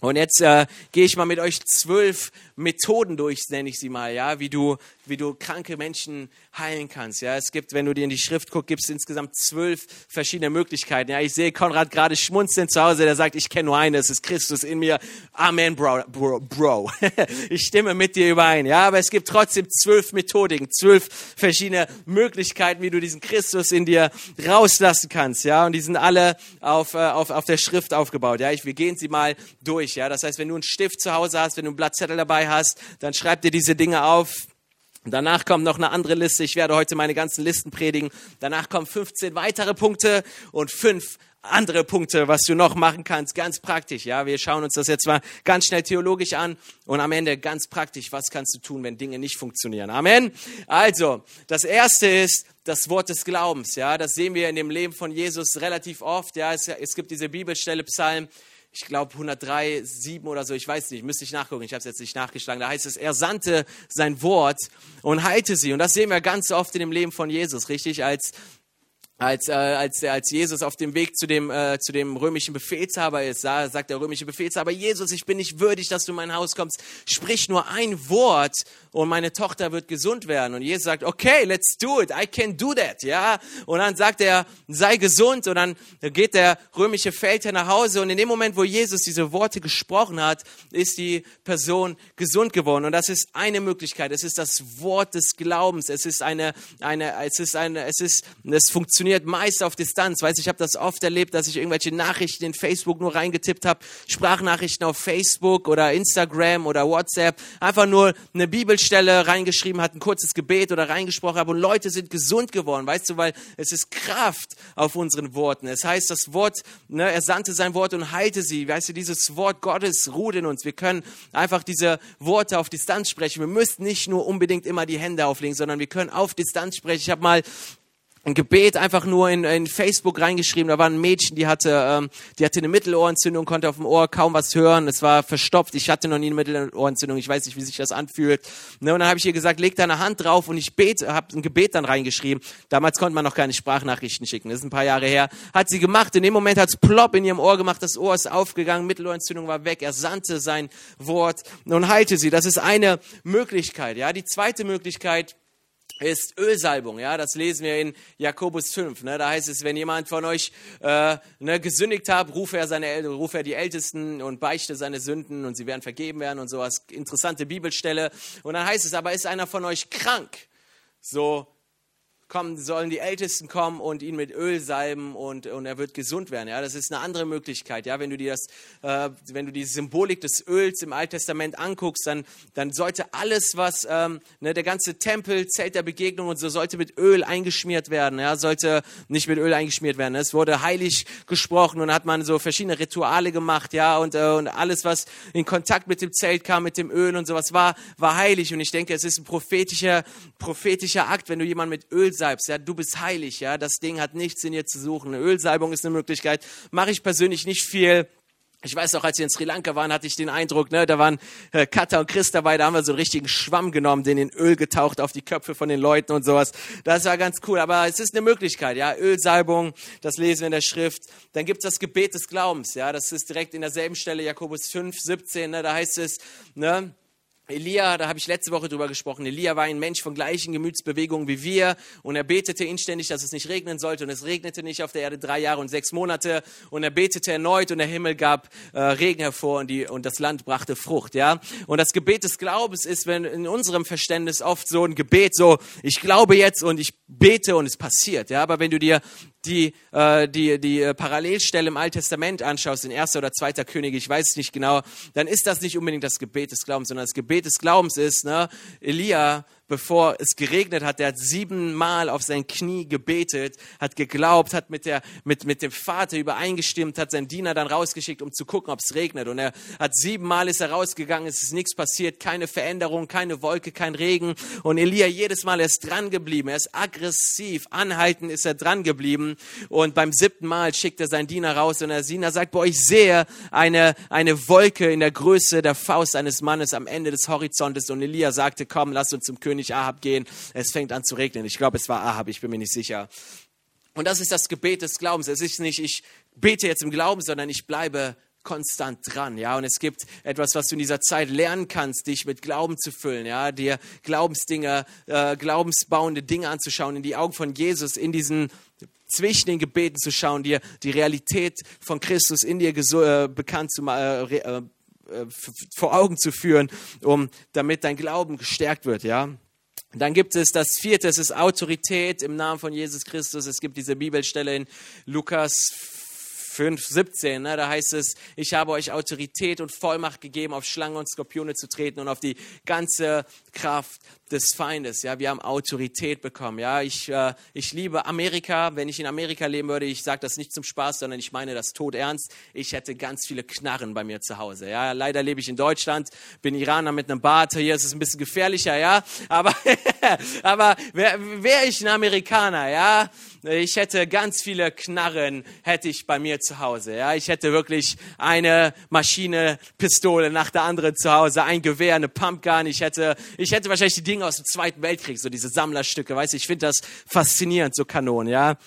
Und jetzt äh, gehe ich mal mit euch zwölf Methoden durch, nenne ich sie mal, ja, wie du, wie du kranke Menschen heilen kannst. Ja, es gibt, wenn du dir in die Schrift guckst, gibt es insgesamt zwölf verschiedene Möglichkeiten. Ja, ich sehe Konrad gerade schmunzeln zu Hause, der sagt, ich kenne nur eine, es ist Christus in mir. Amen, Bro, Bro, Bro. ich stimme mit dir überein. Ja, aber es gibt trotzdem zwölf Methodiken, zwölf verschiedene Möglichkeiten, wie du diesen Christus in dir rauslassen kannst. Ja, und die sind alle auf, äh, auf, auf der Schrift aufgebaut. Ja, ich, wir gehen sie mal durch durch. Ja? Das heißt, wenn du einen Stift zu Hause hast, wenn du einen Blattzettel dabei hast, dann schreib dir diese Dinge auf. Danach kommt noch eine andere Liste. Ich werde heute meine ganzen Listen predigen. Danach kommen 15 weitere Punkte und fünf andere Punkte, was du noch machen kannst, ganz praktisch. Ja, wir schauen uns das jetzt mal ganz schnell theologisch an und am Ende ganz praktisch, was kannst du tun, wenn Dinge nicht funktionieren. Amen. Also, das erste ist das Wort des Glaubens. Ja, das sehen wir in dem Leben von Jesus relativ oft. Ja, es, es gibt diese Bibelstelle Psalm ich glaube 103, 7 oder so, ich weiß nicht, müsste ich nachgucken, ich habe es jetzt nicht nachgeschlagen. Da heißt es, er sandte sein Wort und heilte sie. Und das sehen wir ganz oft in dem Leben von Jesus, richtig? Als als, äh, als, als Jesus auf dem Weg zu dem, äh, zu dem römischen Befehlshaber ist, da sagt der römische Befehlshaber, Jesus, ich bin nicht würdig, dass du in mein Haus kommst, sprich nur ein Wort und meine Tochter wird gesund werden. Und Jesus sagt, okay, let's do it, I can do that, ja. Und dann sagt er, sei gesund und dann geht der römische Feldherr nach Hause und in dem Moment, wo Jesus diese Worte gesprochen hat, ist die Person gesund geworden. Und das ist eine Möglichkeit, es ist das Wort des Glaubens, es ist eine, eine, es ist eine, es ist, es funktioniert meist auf Distanz. Weißt, ich habe das oft erlebt, dass ich irgendwelche Nachrichten in Facebook nur reingetippt habe, Sprachnachrichten auf Facebook oder Instagram oder WhatsApp, einfach nur eine Bibelstelle reingeschrieben hat, ein kurzes Gebet oder reingesprochen habe und Leute sind gesund geworden, weißt du, weil es ist Kraft auf unseren Worten. Es heißt, das Wort, ne, er sandte sein Wort und heilte sie. Weißt du, dieses Wort Gottes ruht in uns. Wir können einfach diese Worte auf Distanz sprechen. Wir müssen nicht nur unbedingt immer die Hände auflegen, sondern wir können auf Distanz sprechen. Ich habe mal ein Gebet einfach nur in, in Facebook reingeschrieben. Da war ein Mädchen, die hatte, ähm, die hatte eine Mittelohrentzündung, konnte auf dem Ohr kaum was hören. Es war verstopft. Ich hatte noch nie eine Mittelohrentzündung. Ich weiß nicht, wie sich das anfühlt. Ne, und dann habe ich ihr gesagt, leg deine Hand drauf und ich bete, habe ein Gebet dann reingeschrieben. Damals konnte man noch keine Sprachnachrichten schicken. Das ist ein paar Jahre her. Hat sie gemacht. In dem Moment hat's plopp in ihrem Ohr gemacht. Das Ohr ist aufgegangen. Mittelohrentzündung war weg. Er sandte sein Wort und heilte sie. Das ist eine Möglichkeit. Ja, die zweite Möglichkeit ist Ölsalbung. Ja, das lesen wir in Jakobus 5. Ne? Da heißt es, wenn jemand von euch äh, ne, gesündigt hat, rufe er, seine, rufe er die Ältesten und beichte seine Sünden und sie werden vergeben werden und sowas. Interessante Bibelstelle. Und dann heißt es, aber ist einer von euch krank? So kommen, sollen die Ältesten kommen und ihn mit Öl salben und, und er wird gesund werden. Ja, das ist eine andere Möglichkeit. Ja, wenn du dir das, äh, wenn du die Symbolik des Öls im Alten Testament anguckst, dann, dann sollte alles, was, ähm, ne, der ganze Tempel, Zelt der Begegnung und so, sollte mit Öl eingeschmiert werden. Ja, sollte nicht mit Öl eingeschmiert werden. Es wurde heilig gesprochen und hat man so verschiedene Rituale gemacht. Ja, und, äh, und alles, was in Kontakt mit dem Zelt kam, mit dem Öl und sowas, war, war heilig. Und ich denke, es ist ein prophetischer, prophetischer Akt, wenn du jemanden mit Öl salbst, ja, du bist heilig, ja, das Ding hat nichts in dir zu suchen. Eine Ölsalbung ist eine Möglichkeit. Mache ich persönlich nicht viel. Ich weiß auch, als wir in Sri Lanka waren, hatte ich den Eindruck, ne, da waren äh, Katha und Chris dabei, da haben wir so einen richtigen Schwamm genommen, den in Öl getaucht auf die Köpfe von den Leuten und sowas. Das war ganz cool, aber es ist eine Möglichkeit, ja, Ölsalbung, das lesen wir in der Schrift. Dann gibt's das Gebet des Glaubens, ja, das ist direkt in derselben Stelle, Jakobus 5, 17, ne, da heißt es, ne, Elia, da habe ich letzte Woche drüber gesprochen, Elia war ein Mensch von gleichen Gemütsbewegungen wie wir und er betete inständig, dass es nicht regnen sollte und es regnete nicht auf der Erde drei Jahre und sechs Monate und er betete erneut und der Himmel gab äh, Regen hervor und, die, und das Land brachte Frucht, ja. Und das Gebet des Glaubens ist, wenn in unserem Verständnis oft so ein Gebet so, ich glaube jetzt und ich bete und es passiert, ja. Aber wenn du dir die, äh, die, die äh, Parallelstelle im Alten Testament anschaust, in 1. oder 2. Könige, ich weiß es nicht genau, dann ist das nicht unbedingt das Gebet des Glaubens, sondern das Gebet des Glaubens ist, ne, Elia bevor es geregnet hat. Der hat siebenmal auf sein Knie gebetet, hat geglaubt, hat mit, der, mit, mit dem Vater übereingestimmt, hat seinen Diener dann rausgeschickt, um zu gucken, ob es regnet. Und er hat siebenmal ist er rausgegangen, es ist nichts passiert, keine Veränderung, keine Wolke, kein Regen. Und Elia jedes Mal, ist dran geblieben, er ist aggressiv, anhaltend ist er dran geblieben. Und beim siebten Mal schickt er seinen Diener raus und der Diener sagt, boah, ich sehe eine, eine Wolke in der Größe der Faust eines Mannes am Ende des Horizontes. Und Elia sagte, komm, lass uns zum König König Ahab gehen. Es fängt an zu regnen. Ich glaube, es war Ahab, ich bin mir nicht sicher. Und das ist das Gebet des Glaubens. Es ist nicht, ich bete jetzt im Glauben, sondern ich bleibe konstant dran, ja. Und es gibt etwas, was du in dieser Zeit lernen kannst, dich mit Glauben zu füllen, ja, dir Glaubensdinge, äh, glaubensbauende Dinge anzuschauen, in die Augen von Jesus, in diesen zwischen den Gebeten zu schauen, dir die Realität von Christus in dir äh, bekannt zu machen, äh, äh, vor Augen zu führen, um damit dein Glauben gestärkt wird, ja. Dann gibt es das vierte, es ist Autorität im Namen von Jesus Christus. Es gibt diese Bibelstelle in Lukas 5, 17, ne, da heißt es, ich habe euch Autorität und Vollmacht gegeben, auf Schlangen und Skorpione zu treten und auf die ganze Kraft des Feindes. Ja, wir haben Autorität bekommen. Ja, ich, äh, ich liebe Amerika. Wenn ich in Amerika leben würde, ich sage das nicht zum Spaß, sondern ich meine das tot ernst. Ich hätte ganz viele Knarren bei mir zu Hause. Ja, leider lebe ich in Deutschland, bin Iraner mit einem Bart. Hier ist es ein bisschen gefährlicher. Ja, aber, aber wäre wär ich ein Amerikaner, ja, ich hätte ganz viele Knarren, hätte ich bei mir zu Hause. Ja, ich hätte wirklich eine Maschine, Pistole nach der anderen zu Hause, ein Gewehr, eine Pumpgun. Ich hätte, ich hätte wahrscheinlich die Dinge aus dem Zweiten Weltkrieg, so diese Sammlerstücke. Weißt du, ich finde das faszinierend, so Kanonen. Ja,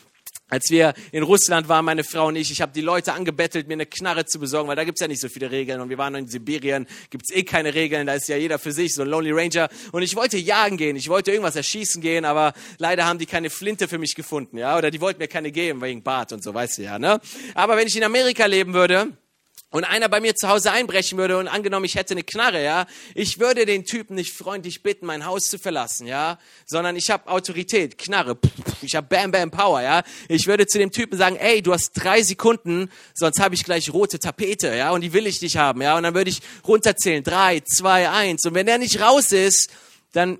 als wir in Russland waren, meine Frau und ich, ich habe die Leute angebettelt, mir eine Knarre zu besorgen, weil da gibt's ja nicht so viele Regeln. Und wir waren in Sibirien, gibt's eh keine Regeln, da ist ja jeder für sich, so ein Lonely Ranger. Und ich wollte jagen gehen, ich wollte irgendwas erschießen gehen, aber leider haben die keine Flinte für mich gefunden, ja, oder die wollten mir keine geben, wegen Bart und so, weißt du ja, ne? Aber wenn ich in Amerika leben würde, und einer bei mir zu Hause einbrechen würde und angenommen, ich hätte eine Knarre, ja, ich würde den Typen nicht freundlich bitten, mein Haus zu verlassen, ja, sondern ich habe Autorität, Knarre, ich habe Bam Bam Power, ja. Ich würde zu dem Typen sagen, ey, du hast drei Sekunden, sonst habe ich gleich rote Tapete, ja, und die will ich nicht haben, ja, und dann würde ich runterzählen, drei, zwei, eins, und wenn der nicht raus ist, dann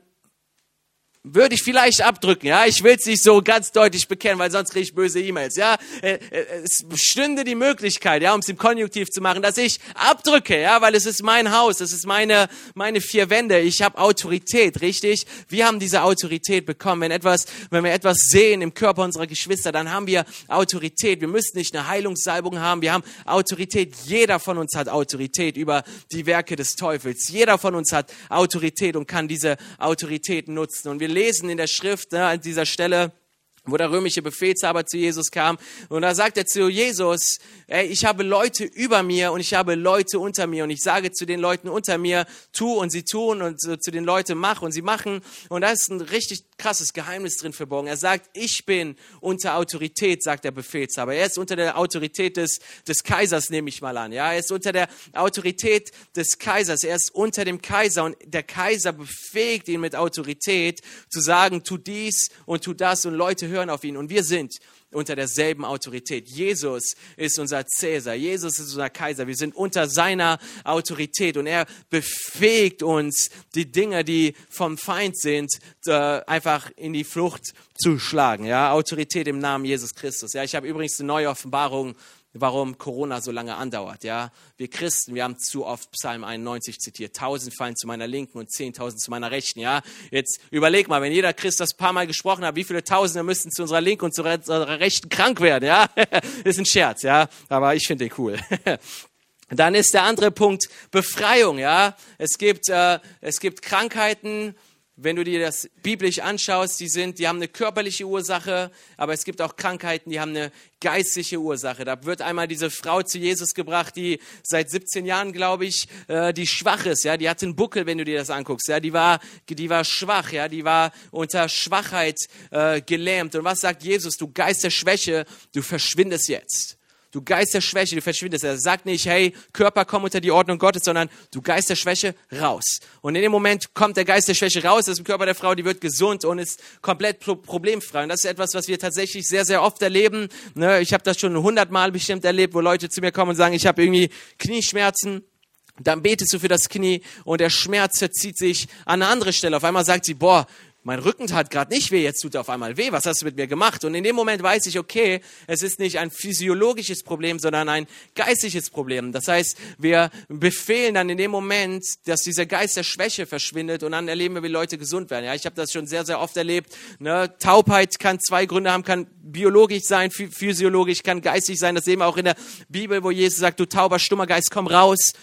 würde ich vielleicht abdrücken, ja. Ich will es nicht so ganz deutlich bekennen, weil sonst kriege ich böse E-Mails, ja. Äh, äh, es stünde die Möglichkeit, ja, um es im Konjunktiv zu machen, dass ich abdrücke, ja, weil es ist mein Haus, es ist meine, meine vier Wände. Ich habe Autorität, richtig? Wir haben diese Autorität bekommen. Wenn etwas, wenn wir etwas sehen im Körper unserer Geschwister, dann haben wir Autorität. Wir müssen nicht eine Heilungssalbung haben, wir haben Autorität. Jeder von uns hat Autorität über die Werke des Teufels. Jeder von uns hat Autorität und kann diese Autorität nutzen. Und wir lesen in der Schrift ne, an dieser Stelle, wo der römische Befehlshaber zu Jesus kam. Und da sagt er zu Jesus, ey, ich habe Leute über mir und ich habe Leute unter mir. Und ich sage zu den Leuten unter mir, tu und sie tun und zu den Leuten mach und sie machen. Und da ist ein richtig krasses Geheimnis drin verborgen. Er sagt, ich bin unter Autorität, sagt der Befehlshaber. Er ist unter der Autorität des, des Kaisers, nehme ich mal an. Ja, er ist unter der Autorität des Kaisers. Er ist unter dem Kaiser und der Kaiser befähigt ihn mit Autorität zu sagen, tu dies und tu das und Leute hören auf ihn. Und wir sind unter derselben Autorität. Jesus ist unser Cäsar, Jesus ist unser Kaiser. Wir sind unter seiner Autorität und er befähigt uns, die Dinge, die vom Feind sind, äh, einfach in die Flucht zu schlagen. Ja, Autorität im Namen Jesus Christus. Ja, ich habe übrigens eine neue Offenbarung warum Corona so lange andauert. Ja, wir Christen, wir haben zu oft Psalm 91 zitiert. Tausend fallen zu meiner Linken und zehntausend zu meiner Rechten. Ja, jetzt überleg mal, wenn jeder Christ das paar Mal gesprochen hat, wie viele Tausende müssten zu unserer Linken und zu unserer Rechten krank werden. Ja, ist ein Scherz. Ja, aber ich finde den cool. Dann ist der andere Punkt Befreiung. Ja, es gibt äh, es gibt Krankheiten wenn du dir das biblisch anschaust, die sind, die haben eine körperliche Ursache, aber es gibt auch Krankheiten, die haben eine geistliche Ursache. Da wird einmal diese Frau zu Jesus gebracht, die seit 17 Jahren, glaube ich, äh, die schwach ist, ja, die hatte einen Buckel, wenn du dir das anguckst, ja, die war, die war schwach, ja, die war unter Schwachheit äh, gelähmt. Und was sagt Jesus? Du Geist der Schwäche, du verschwindest jetzt. Du Geist der Schwäche, du verschwindest. Er sagt nicht, hey, Körper, komm unter die Ordnung Gottes, sondern du Geist der Schwäche, raus. Und in dem Moment kommt der Geist der Schwäche raus aus dem Körper der Frau, die wird gesund und ist komplett problemfrei. Und das ist etwas, was wir tatsächlich sehr, sehr oft erleben. Ne, ich habe das schon hundertmal bestimmt erlebt, wo Leute zu mir kommen und sagen, ich habe irgendwie Knieschmerzen. Dann betest du für das Knie und der Schmerz verzieht sich an eine andere Stelle. Auf einmal sagt sie, boah, mein Rücken hat gerade nicht weh, jetzt tut er auf einmal weh, was hast du mit mir gemacht? Und in dem Moment weiß ich, okay, es ist nicht ein physiologisches Problem, sondern ein geistliches Problem. Das heißt, wir befehlen dann in dem Moment, dass dieser Geist der Schwäche verschwindet und dann erleben wir, wie Leute gesund werden. Ja, ich habe das schon sehr, sehr oft erlebt. Ne? Taubheit kann zwei Gründe haben, kann biologisch sein, physiologisch, kann geistig sein. Das sehen wir auch in der Bibel, wo Jesus sagt, du tauber, stummer Geist, komm raus.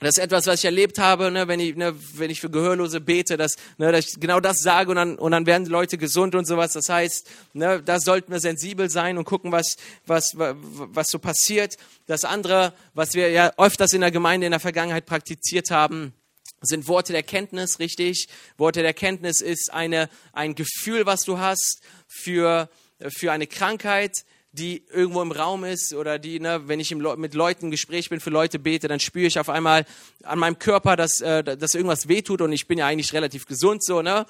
Das ist etwas, was ich erlebt habe, ne, wenn, ich, ne, wenn ich für Gehörlose bete, dass, ne, dass ich genau das sage und dann, und dann werden die Leute gesund und sowas. Das heißt, ne, da sollten wir sensibel sein und gucken, was, was, was so passiert. Das andere, was wir ja öfters in der Gemeinde in der Vergangenheit praktiziert haben, sind Worte der Kenntnis, richtig? Worte der Kenntnis ist eine, ein Gefühl, was du hast für, für eine Krankheit, die irgendwo im Raum ist oder die, ne, wenn ich im, mit Leuten im Gespräch bin, für Leute bete, dann spüre ich auf einmal an meinem Körper, dass, äh, dass irgendwas wehtut und ich bin ja eigentlich relativ gesund so, ne?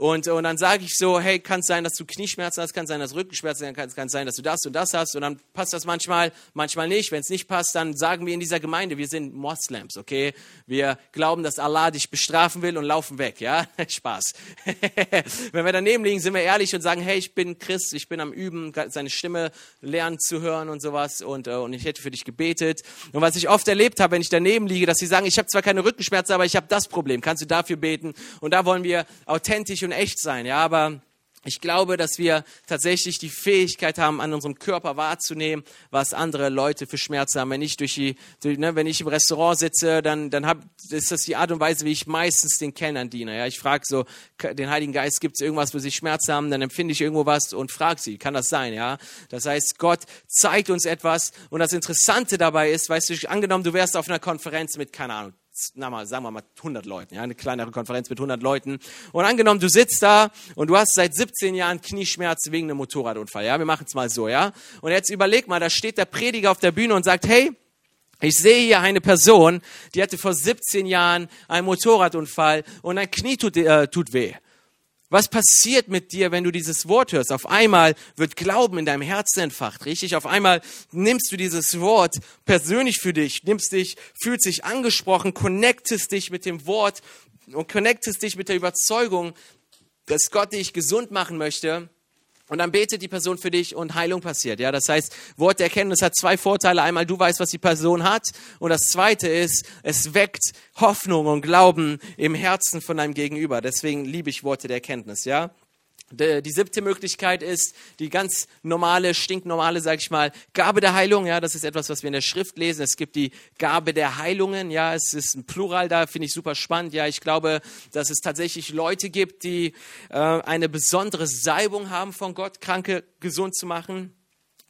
Und, und dann sage ich so, hey, kann es sein, dass du Knieschmerzen hast, kann sein, dass du Rückenschmerzen hast, kann es sein, dass du das und das hast und dann passt das manchmal, manchmal nicht. Wenn es nicht passt, dann sagen wir in dieser Gemeinde, wir sind Moslems, okay? Wir glauben, dass Allah dich bestrafen will und laufen weg, ja? Spaß. wenn wir daneben liegen, sind wir ehrlich und sagen, hey, ich bin Christ, ich bin am Üben, seine Stimme lernen zu hören und sowas und, äh, und ich hätte für dich gebetet. Und was ich oft erlebt habe, wenn ich daneben liege, dass sie sagen, ich habe zwar keine Rückenschmerzen, aber ich habe das Problem, kannst du dafür beten? Und da wollen wir authentisch und echt sein, ja, aber ich glaube, dass wir tatsächlich die Fähigkeit haben, an unserem Körper wahrzunehmen, was andere Leute für Schmerzen haben. Wenn ich durch die, durch, ne, wenn ich im Restaurant sitze, dann, dann hab, ist das die Art und Weise, wie ich meistens den Kellnern diene. Ja, ich frage so den Heiligen Geist, gibt es irgendwas, wo sie Schmerzen haben? Dann empfinde ich irgendwo was und frage sie, kann das sein? Ja, das heißt, Gott zeigt uns etwas und das Interessante dabei ist, weißt du, angenommen, du wärst auf einer Konferenz mit keine Ahnung na mal, sagen wir mal 100 Leuten, ja, eine kleinere Konferenz mit 100 Leuten. Und angenommen, du sitzt da und du hast seit 17 Jahren Knieschmerzen wegen einem Motorradunfall, ja, wir machen es mal so, ja. Und jetzt überleg mal, da steht der Prediger auf der Bühne und sagt, hey, ich sehe hier eine Person, die hatte vor 17 Jahren einen Motorradunfall und ein Knie tut, äh, tut weh. Was passiert mit dir, wenn du dieses Wort hörst? Auf einmal wird Glauben in deinem Herzen entfacht, richtig? Auf einmal nimmst du dieses Wort persönlich für dich, nimmst dich, fühlst dich angesprochen, connectest dich mit dem Wort und connectest dich mit der Überzeugung, dass Gott dich gesund machen möchte und dann betet die Person für dich und Heilung passiert. Ja, das heißt, Wort der Erkenntnis hat zwei Vorteile. Einmal, du weißt, was die Person hat. Und das zweite ist, es weckt Hoffnung und Glauben im Herzen von deinem Gegenüber. Deswegen liebe ich Worte der Erkenntnis. Ja. Die siebte Möglichkeit ist die ganz normale, stinknormale, sag ich mal, Gabe der Heilung. Ja, das ist etwas, was wir in der Schrift lesen. Es gibt die Gabe der Heilungen. Ja, es ist ein Plural da, finde ich super spannend. Ja, ich glaube, dass es tatsächlich Leute gibt, die äh, eine besondere Salbung haben von Gott, Kranke gesund zu machen.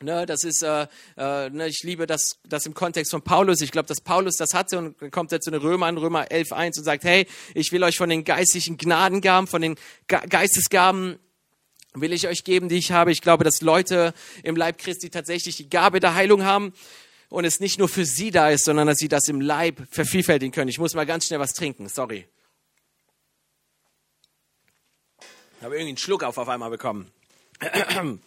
Ne, das ist, äh, äh, ne, ich liebe das, das im Kontext von Paulus. Ich glaube, dass Paulus das hatte und kommt er zu den Römern, Römer 11.1 und sagt, hey, ich will euch von den geistlichen Gnadengaben, von den Ge Geistesgaben will ich euch geben, die ich habe. Ich glaube, dass Leute im Leib Christi tatsächlich die Gabe der Heilung haben und es nicht nur für sie da ist, sondern dass sie das im Leib vervielfältigen können. Ich muss mal ganz schnell was trinken, sorry. Ich habe irgendwie einen Schluck auf auf einmal bekommen.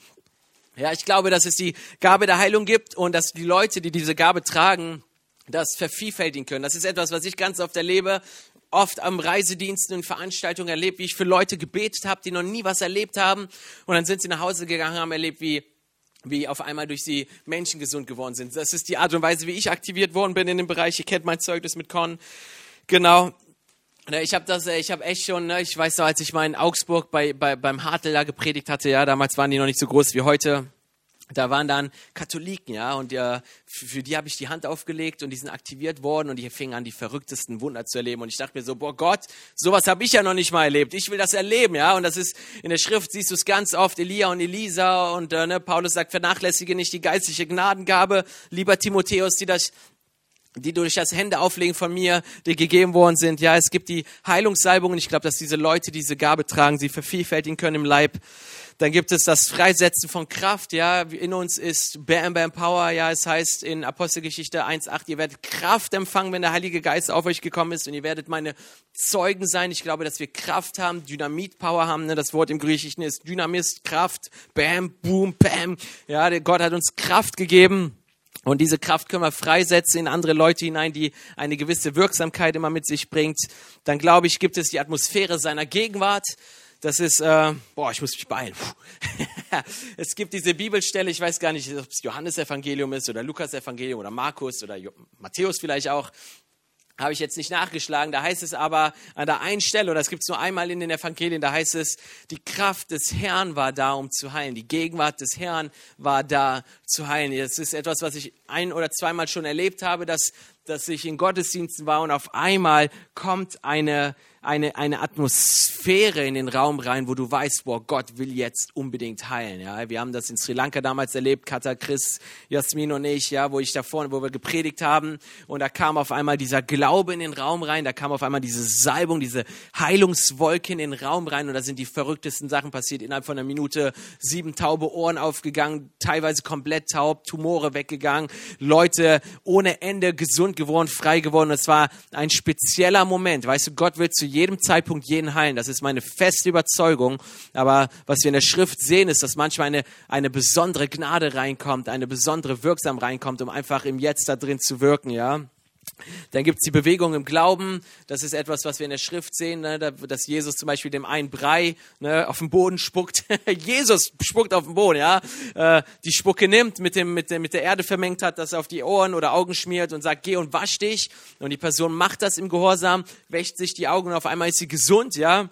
Ja, ich glaube, dass es die Gabe der Heilung gibt und dass die Leute, die diese Gabe tragen, das vervielfältigen können. Das ist etwas, was ich ganz oft erlebe oft am Reisediensten und Veranstaltungen erlebt, wie ich für Leute gebetet habe, die noch nie was erlebt haben. Und dann sind sie nach Hause gegangen, haben erlebt, wie wie auf einmal durch sie Menschen gesund geworden sind. Das ist die Art und Weise, wie ich aktiviert worden bin in dem Bereich. Ihr kennt mein Zeugnis mit Con. Genau. Ich habe das, ich habe echt schon, ne, ich weiß noch, als ich mal in Augsburg bei, bei, beim Hartl da gepredigt hatte, ja, damals waren die noch nicht so groß wie heute da waren dann Katholiken, ja, und äh, für die habe ich die Hand aufgelegt und die sind aktiviert worden und die fingen an, die verrücktesten Wunder zu erleben. Und ich dachte mir so, boah Gott, sowas habe ich ja noch nicht mal erlebt. Ich will das erleben, ja. Und das ist in der Schrift siehst du es ganz oft, Elia und Elisa und äh, ne, Paulus sagt, vernachlässige nicht die geistliche Gnadengabe, lieber Timotheus, die das die durch das Hände auflegen von mir, die gegeben worden sind. Ja, es gibt die Heilungssalbungen. Ich glaube, dass diese Leute diese Gabe tragen, sie vervielfältigen können im Leib. Dann gibt es das Freisetzen von Kraft, ja, in uns ist Bam Bam Power, ja, es heißt in Apostelgeschichte 1,8, ihr werdet Kraft empfangen, wenn der Heilige Geist auf euch gekommen ist und ihr werdet meine Zeugen sein. Ich glaube, dass wir Kraft haben, Dynamit Power haben, ne? das Wort im Griechischen ist Dynamist, Kraft, Bam, Boom, Bam, ja, Gott hat uns Kraft gegeben. Und diese Kraft können wir freisetzen in andere Leute hinein, die eine gewisse Wirksamkeit immer mit sich bringt. Dann glaube ich, gibt es die Atmosphäre seiner Gegenwart. Das ist, äh, boah, ich muss mich beeilen. es gibt diese Bibelstelle, ich weiß gar nicht, ob es Johannes Evangelium ist oder Lukas Evangelium oder Markus oder Matthäus vielleicht auch. Habe ich jetzt nicht nachgeschlagen. Da heißt es aber an der einen Stelle, oder es gibt es nur einmal in den Evangelien, da heißt es, die Kraft des Herrn war da, um zu heilen. Die Gegenwart des Herrn war da zu heilen. Das ist etwas, was ich ein oder zweimal schon erlebt habe, dass, dass ich in Gottesdiensten war und auf einmal kommt eine, eine, eine Atmosphäre in den Raum rein, wo du weißt, boah, Gott will jetzt unbedingt heilen. Ja, wir haben das in Sri Lanka damals erlebt, Kata, Chris, Jasmin und ich, ja, wo ich da vorne, wo wir gepredigt haben und da kam auf einmal dieser Glaube in den Raum rein, da kam auf einmal diese Salbung, diese Heilungswolke in den Raum rein und da sind die verrücktesten Sachen passiert. Innerhalb von einer Minute sieben taube Ohren aufgegangen, teilweise komplett taub, Tumore weggegangen, Leute ohne Ende gesund geworden, frei geworden. Es war ein spezieller Moment. Weißt du, Gott will zu jedem Zeitpunkt jeden heilen. Das ist meine feste Überzeugung. Aber was wir in der Schrift sehen, ist, dass manchmal eine, eine besondere Gnade reinkommt, eine besondere Wirksam reinkommt, um einfach im Jetzt da drin zu wirken, ja. Dann gibt es die Bewegung im Glauben. Das ist etwas, was wir in der Schrift sehen, ne? dass Jesus zum Beispiel dem einen Brei ne, auf den Boden spuckt. Jesus spuckt auf den Boden, ja. Äh, die Spucke nimmt, mit, dem, mit, der, mit der Erde vermengt hat, das auf die Ohren oder Augen schmiert und sagt, geh und wasch dich. Und die Person macht das im Gehorsam, wäscht sich die Augen und auf einmal ist sie gesund, ja.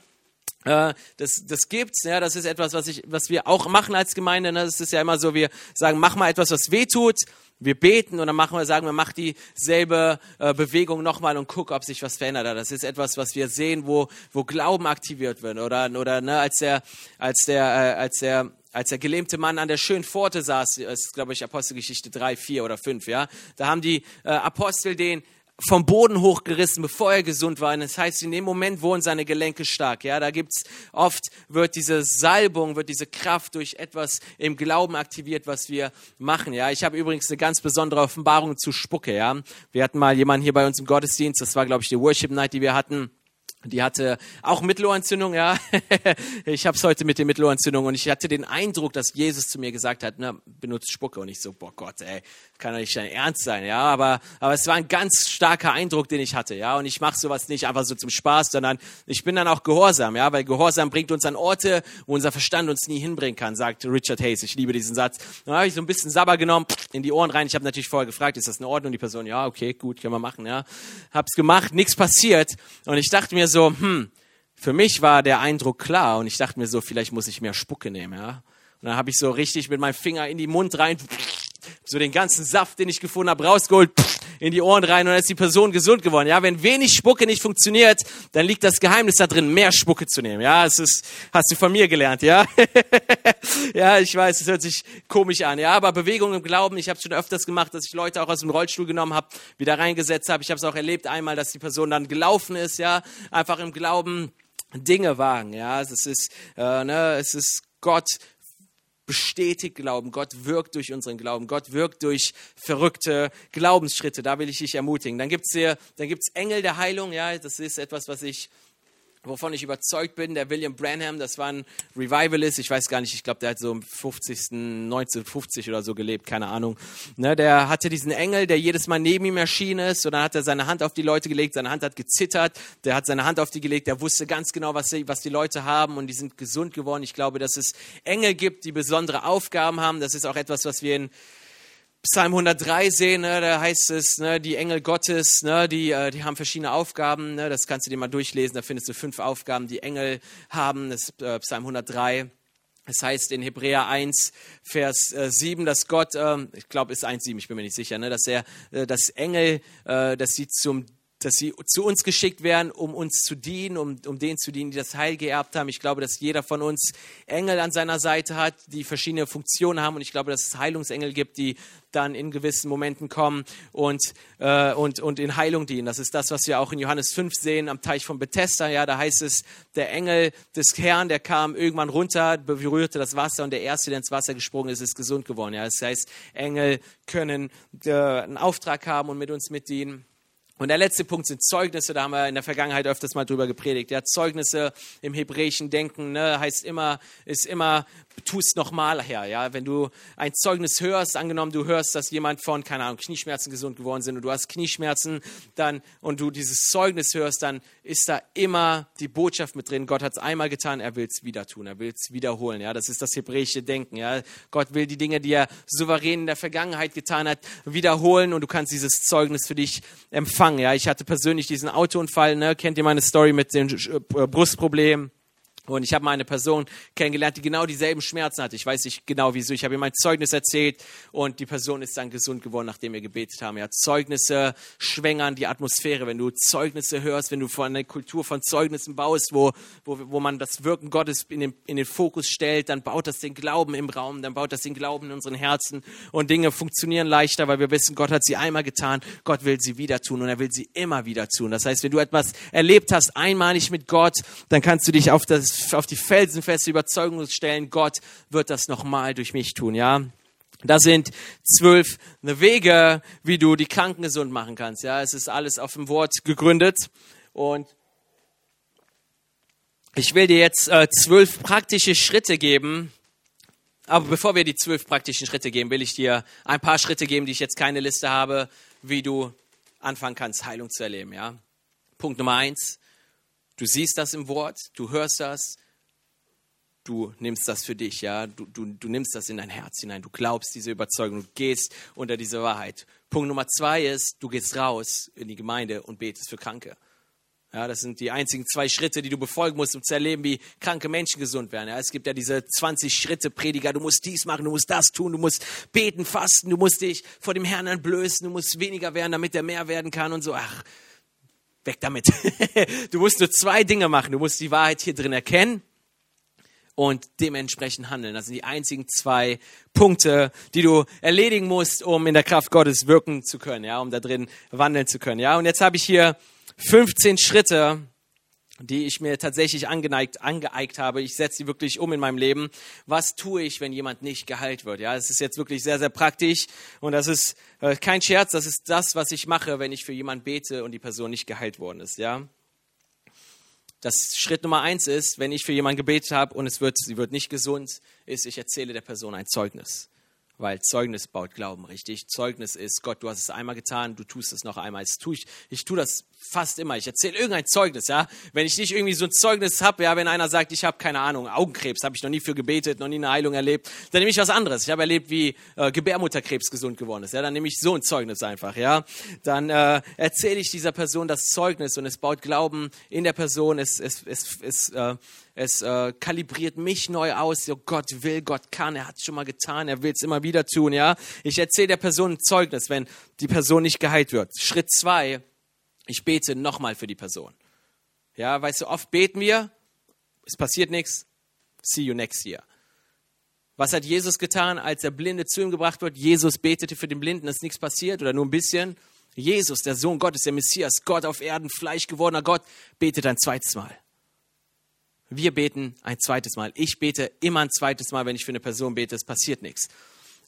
Äh, das, das gibt's, ja, das ist etwas, was, ich, was wir auch machen als Gemeinde. Ne? Das ist ja immer so, wir sagen, mach mal etwas, was weh tut. Wir beten und dann machen wir, sagen wir, mach dieselbe äh, Bewegung nochmal und guck, ob sich was verändert. Das ist etwas, was wir sehen, wo, wo Glauben aktiviert wird. Oder, oder ne, als der, als der, äh, als der, als der gelähmte Mann an der schönen Pforte saß, das ist, glaube ich, Apostelgeschichte 3, 4 oder 5, ja, da haben die äh, Apostel den vom Boden hochgerissen, bevor er gesund war. Und das heißt, in dem Moment wurden seine Gelenke stark. Ja, da gibt's oft wird diese Salbung, wird diese Kraft durch etwas im Glauben aktiviert, was wir machen. Ja, ich habe übrigens eine ganz besondere Offenbarung zu Spucke. Ja, wir hatten mal jemanden hier bei uns im Gottesdienst. Das war, glaube ich, die Worship Night, die wir hatten. Die hatte auch Mittelohrentzündung, ja. ich habe es heute mit der Mittelohrentzündung und ich hatte den Eindruck, dass Jesus zu mir gesagt hat, na, benutzt Spucke und ich so, boah Gott, ey, kann doch nicht dein Ernst sein, ja. Aber, aber es war ein ganz starker Eindruck, den ich hatte, ja. Und ich mache sowas nicht einfach so zum Spaß, sondern ich bin dann auch gehorsam, ja, weil Gehorsam bringt uns an Orte, wo unser Verstand uns nie hinbringen kann, sagt Richard Hayes. Ich liebe diesen Satz. Dann habe ich so ein bisschen Sabber genommen, in die Ohren rein. Ich habe natürlich vorher gefragt, ist das in Ordnung? Die Person, ja, okay, gut, können wir machen, ja. Hab's gemacht, nichts passiert und ich dachte mir so, hm, für mich war der Eindruck klar und ich dachte mir so, vielleicht muss ich mehr Spucke nehmen, ja. Und dann habe ich so richtig mit meinem Finger in die Mund rein, so den ganzen Saft, den ich gefunden habe, rausgeholt, in die Ohren rein und dann ist die Person gesund geworden. Ja, wenn wenig Spucke nicht funktioniert, dann liegt das Geheimnis da drin, mehr Spucke zu nehmen. Ja, es ist, hast du von mir gelernt, ja? ja, ich weiß, es hört sich komisch an, ja, aber Bewegung im Glauben, ich habe schon öfters gemacht, dass ich Leute auch aus dem Rollstuhl genommen habe, wieder reingesetzt habe. Ich habe es auch erlebt einmal, dass die Person dann gelaufen ist, ja, einfach im Glauben Dinge wagen, ja, es ist, äh, ne, es ist Gott bestätigt Glauben. Gott wirkt durch unseren Glauben. Gott wirkt durch verrückte Glaubensschritte. Da will ich dich ermutigen. Dann gibt es Engel der Heilung. Ja, das ist etwas, was ich wovon ich überzeugt bin, der William Branham, das war ein Revivalist, ich weiß gar nicht, ich glaube, der hat so im 50. 1950 oder so gelebt, keine Ahnung. Ne, der hatte diesen Engel, der jedes Mal neben ihm erschienen ist und dann hat er seine Hand auf die Leute gelegt, seine Hand hat gezittert, der hat seine Hand auf die gelegt, der wusste ganz genau, was, sie, was die Leute haben und die sind gesund geworden. Ich glaube, dass es Engel gibt, die besondere Aufgaben haben. Das ist auch etwas, was wir in Psalm 103 sehen, ne, da heißt es, ne, die Engel Gottes, ne, die, äh, die haben verschiedene Aufgaben. Ne, das kannst du dir mal durchlesen. Da findest du fünf Aufgaben, die Engel haben. Das ist äh, Psalm 103. Es heißt in Hebräer 1, Vers 7, dass Gott, ich glaube, ist 1, 7, ich bin mir nicht sicher, ne, dass er, dass Engel, dass sie zum dass sie zu uns geschickt werden, um uns zu dienen, um, um denen zu dienen, die das Heil geerbt haben. Ich glaube, dass jeder von uns Engel an seiner Seite hat, die verschiedene Funktionen haben. Und ich glaube, dass es Heilungsengel gibt, die dann in gewissen Momenten kommen und, äh, und, und in Heilung dienen. Das ist das, was wir auch in Johannes 5 sehen, am Teich von Bethesda. Ja, da heißt es, der Engel des Herrn, der kam irgendwann runter, berührte das Wasser und der Erste, der ins Wasser gesprungen ist, ist gesund geworden. Ja, das heißt, Engel können äh, einen Auftrag haben und mit uns mitdienen. Und der letzte Punkt sind Zeugnisse, da haben wir in der Vergangenheit öfters mal drüber gepredigt. Ja, Zeugnisse im hebräischen Denken ne, heißt immer, ist immer tu es nochmal her. Ja? Wenn du ein Zeugnis hörst, angenommen du hörst, dass jemand von, keine Ahnung, Knieschmerzen gesund geworden sind und du hast Knieschmerzen dann, und du dieses Zeugnis hörst, dann ist da immer die Botschaft mit drin. Gott hat es einmal getan, er will es wieder tun, er will es wiederholen. Ja? Das ist das hebräische Denken. Ja? Gott will die Dinge, die er souverän in der Vergangenheit getan hat, wiederholen und du kannst dieses Zeugnis für dich empfangen. Ja? Ich hatte persönlich diesen Autounfall, ne? kennt ihr meine Story mit dem äh, Brustproblem? Und ich habe mal eine Person kennengelernt, die genau dieselben Schmerzen hatte. Ich weiß nicht genau wieso. Ich habe ihr mein Zeugnis erzählt und die Person ist dann gesund geworden, nachdem wir gebetet haben. Ja, Zeugnisse schwängern die Atmosphäre. Wenn du Zeugnisse hörst, wenn du von einer Kultur von Zeugnissen baust, wo, wo, wo man das Wirken Gottes in den, in den Fokus stellt, dann baut das den Glauben im Raum, dann baut das den Glauben in unseren Herzen und Dinge funktionieren leichter, weil wir wissen, Gott hat sie einmal getan, Gott will sie wieder tun und er will sie immer wieder tun. Das heißt, wenn du etwas erlebt hast, einmalig mit Gott, dann kannst du dich auf das auf die felsenfeste Überzeugung stellen, Gott wird das nochmal durch mich tun, ja. Das sind zwölf Wege, wie du die Kranken gesund machen kannst. Ja, es ist alles auf dem Wort gegründet. Und ich will dir jetzt äh, zwölf praktische Schritte geben. Aber bevor wir die zwölf praktischen Schritte geben, will ich dir ein paar Schritte geben, die ich jetzt keine Liste habe, wie du anfangen kannst, Heilung zu erleben. Ja? Punkt Nummer eins. Du siehst das im Wort, du hörst das, du nimmst das für dich, ja, du, du, du nimmst das in dein Herz hinein, du glaubst diese Überzeugung, du gehst unter diese Wahrheit. Punkt Nummer zwei ist, du gehst raus in die Gemeinde und betest für Kranke. Ja, das sind die einzigen zwei Schritte, die du befolgen musst, um zu erleben, wie kranke Menschen gesund werden. Ja, es gibt ja diese 20 Schritte Prediger. Du musst dies machen, du musst das tun, du musst beten, fasten, du musst dich vor dem Herrn entblößen, du musst weniger werden, damit er mehr werden kann und so. Ach, weg damit. du musst nur zwei Dinge machen. Du musst die Wahrheit hier drin erkennen und dementsprechend handeln. Das sind die einzigen zwei Punkte, die du erledigen musst, um in der Kraft Gottes wirken zu können, ja, um da drin wandeln zu können, ja. Und jetzt habe ich hier 15 Schritte, die ich mir tatsächlich angeneigt, angeeigt habe. Ich setze sie wirklich um in meinem Leben. Was tue ich, wenn jemand nicht geheilt wird? Ja, es ist jetzt wirklich sehr, sehr praktisch und das ist äh, kein Scherz. Das ist das, was ich mache, wenn ich für jemanden bete und die Person nicht geheilt worden ist. Ja, das Schritt Nummer eins ist, wenn ich für jemanden gebetet habe und es wird, sie wird nicht gesund, ist, ich erzähle der Person ein Zeugnis. Weil Zeugnis baut Glauben, richtig? Zeugnis ist, Gott, du hast es einmal getan, du tust es noch einmal. Das tue ich, ich tue das fast immer. Ich erzähle irgendein Zeugnis, ja. Wenn ich nicht irgendwie so ein Zeugnis habe, ja, wenn einer sagt, ich habe keine Ahnung, Augenkrebs, habe ich noch nie für gebetet, noch nie eine Heilung erlebt, dann nehme ich was anderes. Ich habe erlebt, wie äh, Gebärmutterkrebs gesund geworden ist, ja. Dann nehme ich so ein Zeugnis einfach, ja. Dann äh, erzähle ich dieser Person das Zeugnis und es baut Glauben in der Person. Es, es, es, es, äh, es äh, kalibriert mich neu aus. So Gott will, Gott kann, er hat es schon mal getan, er will es immer wieder tun, ja. Ich erzähle der Person ein Zeugnis, wenn die Person nicht geheilt wird. Schritt zwei ich bete nochmal für die Person. Ja, weißt du, oft beten wir, es passiert nichts, see you next year. Was hat Jesus getan, als der Blinde zu ihm gebracht wird? Jesus betete für den Blinden, dass nichts passiert oder nur ein bisschen. Jesus, der Sohn Gottes, der Messias, Gott auf Erden, Fleisch gewordener Gott, betet ein zweites Mal. Wir beten ein zweites Mal. Ich bete immer ein zweites Mal, wenn ich für eine Person bete, es passiert nichts.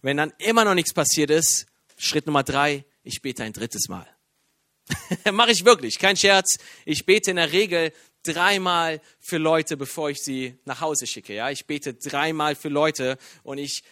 Wenn dann immer noch nichts passiert ist, Schritt Nummer drei, ich bete ein drittes Mal. Mache ich wirklich, kein Scherz. Ich bete in der Regel dreimal für Leute, bevor ich sie nach Hause schicke. Ja, ich bete dreimal für Leute und ich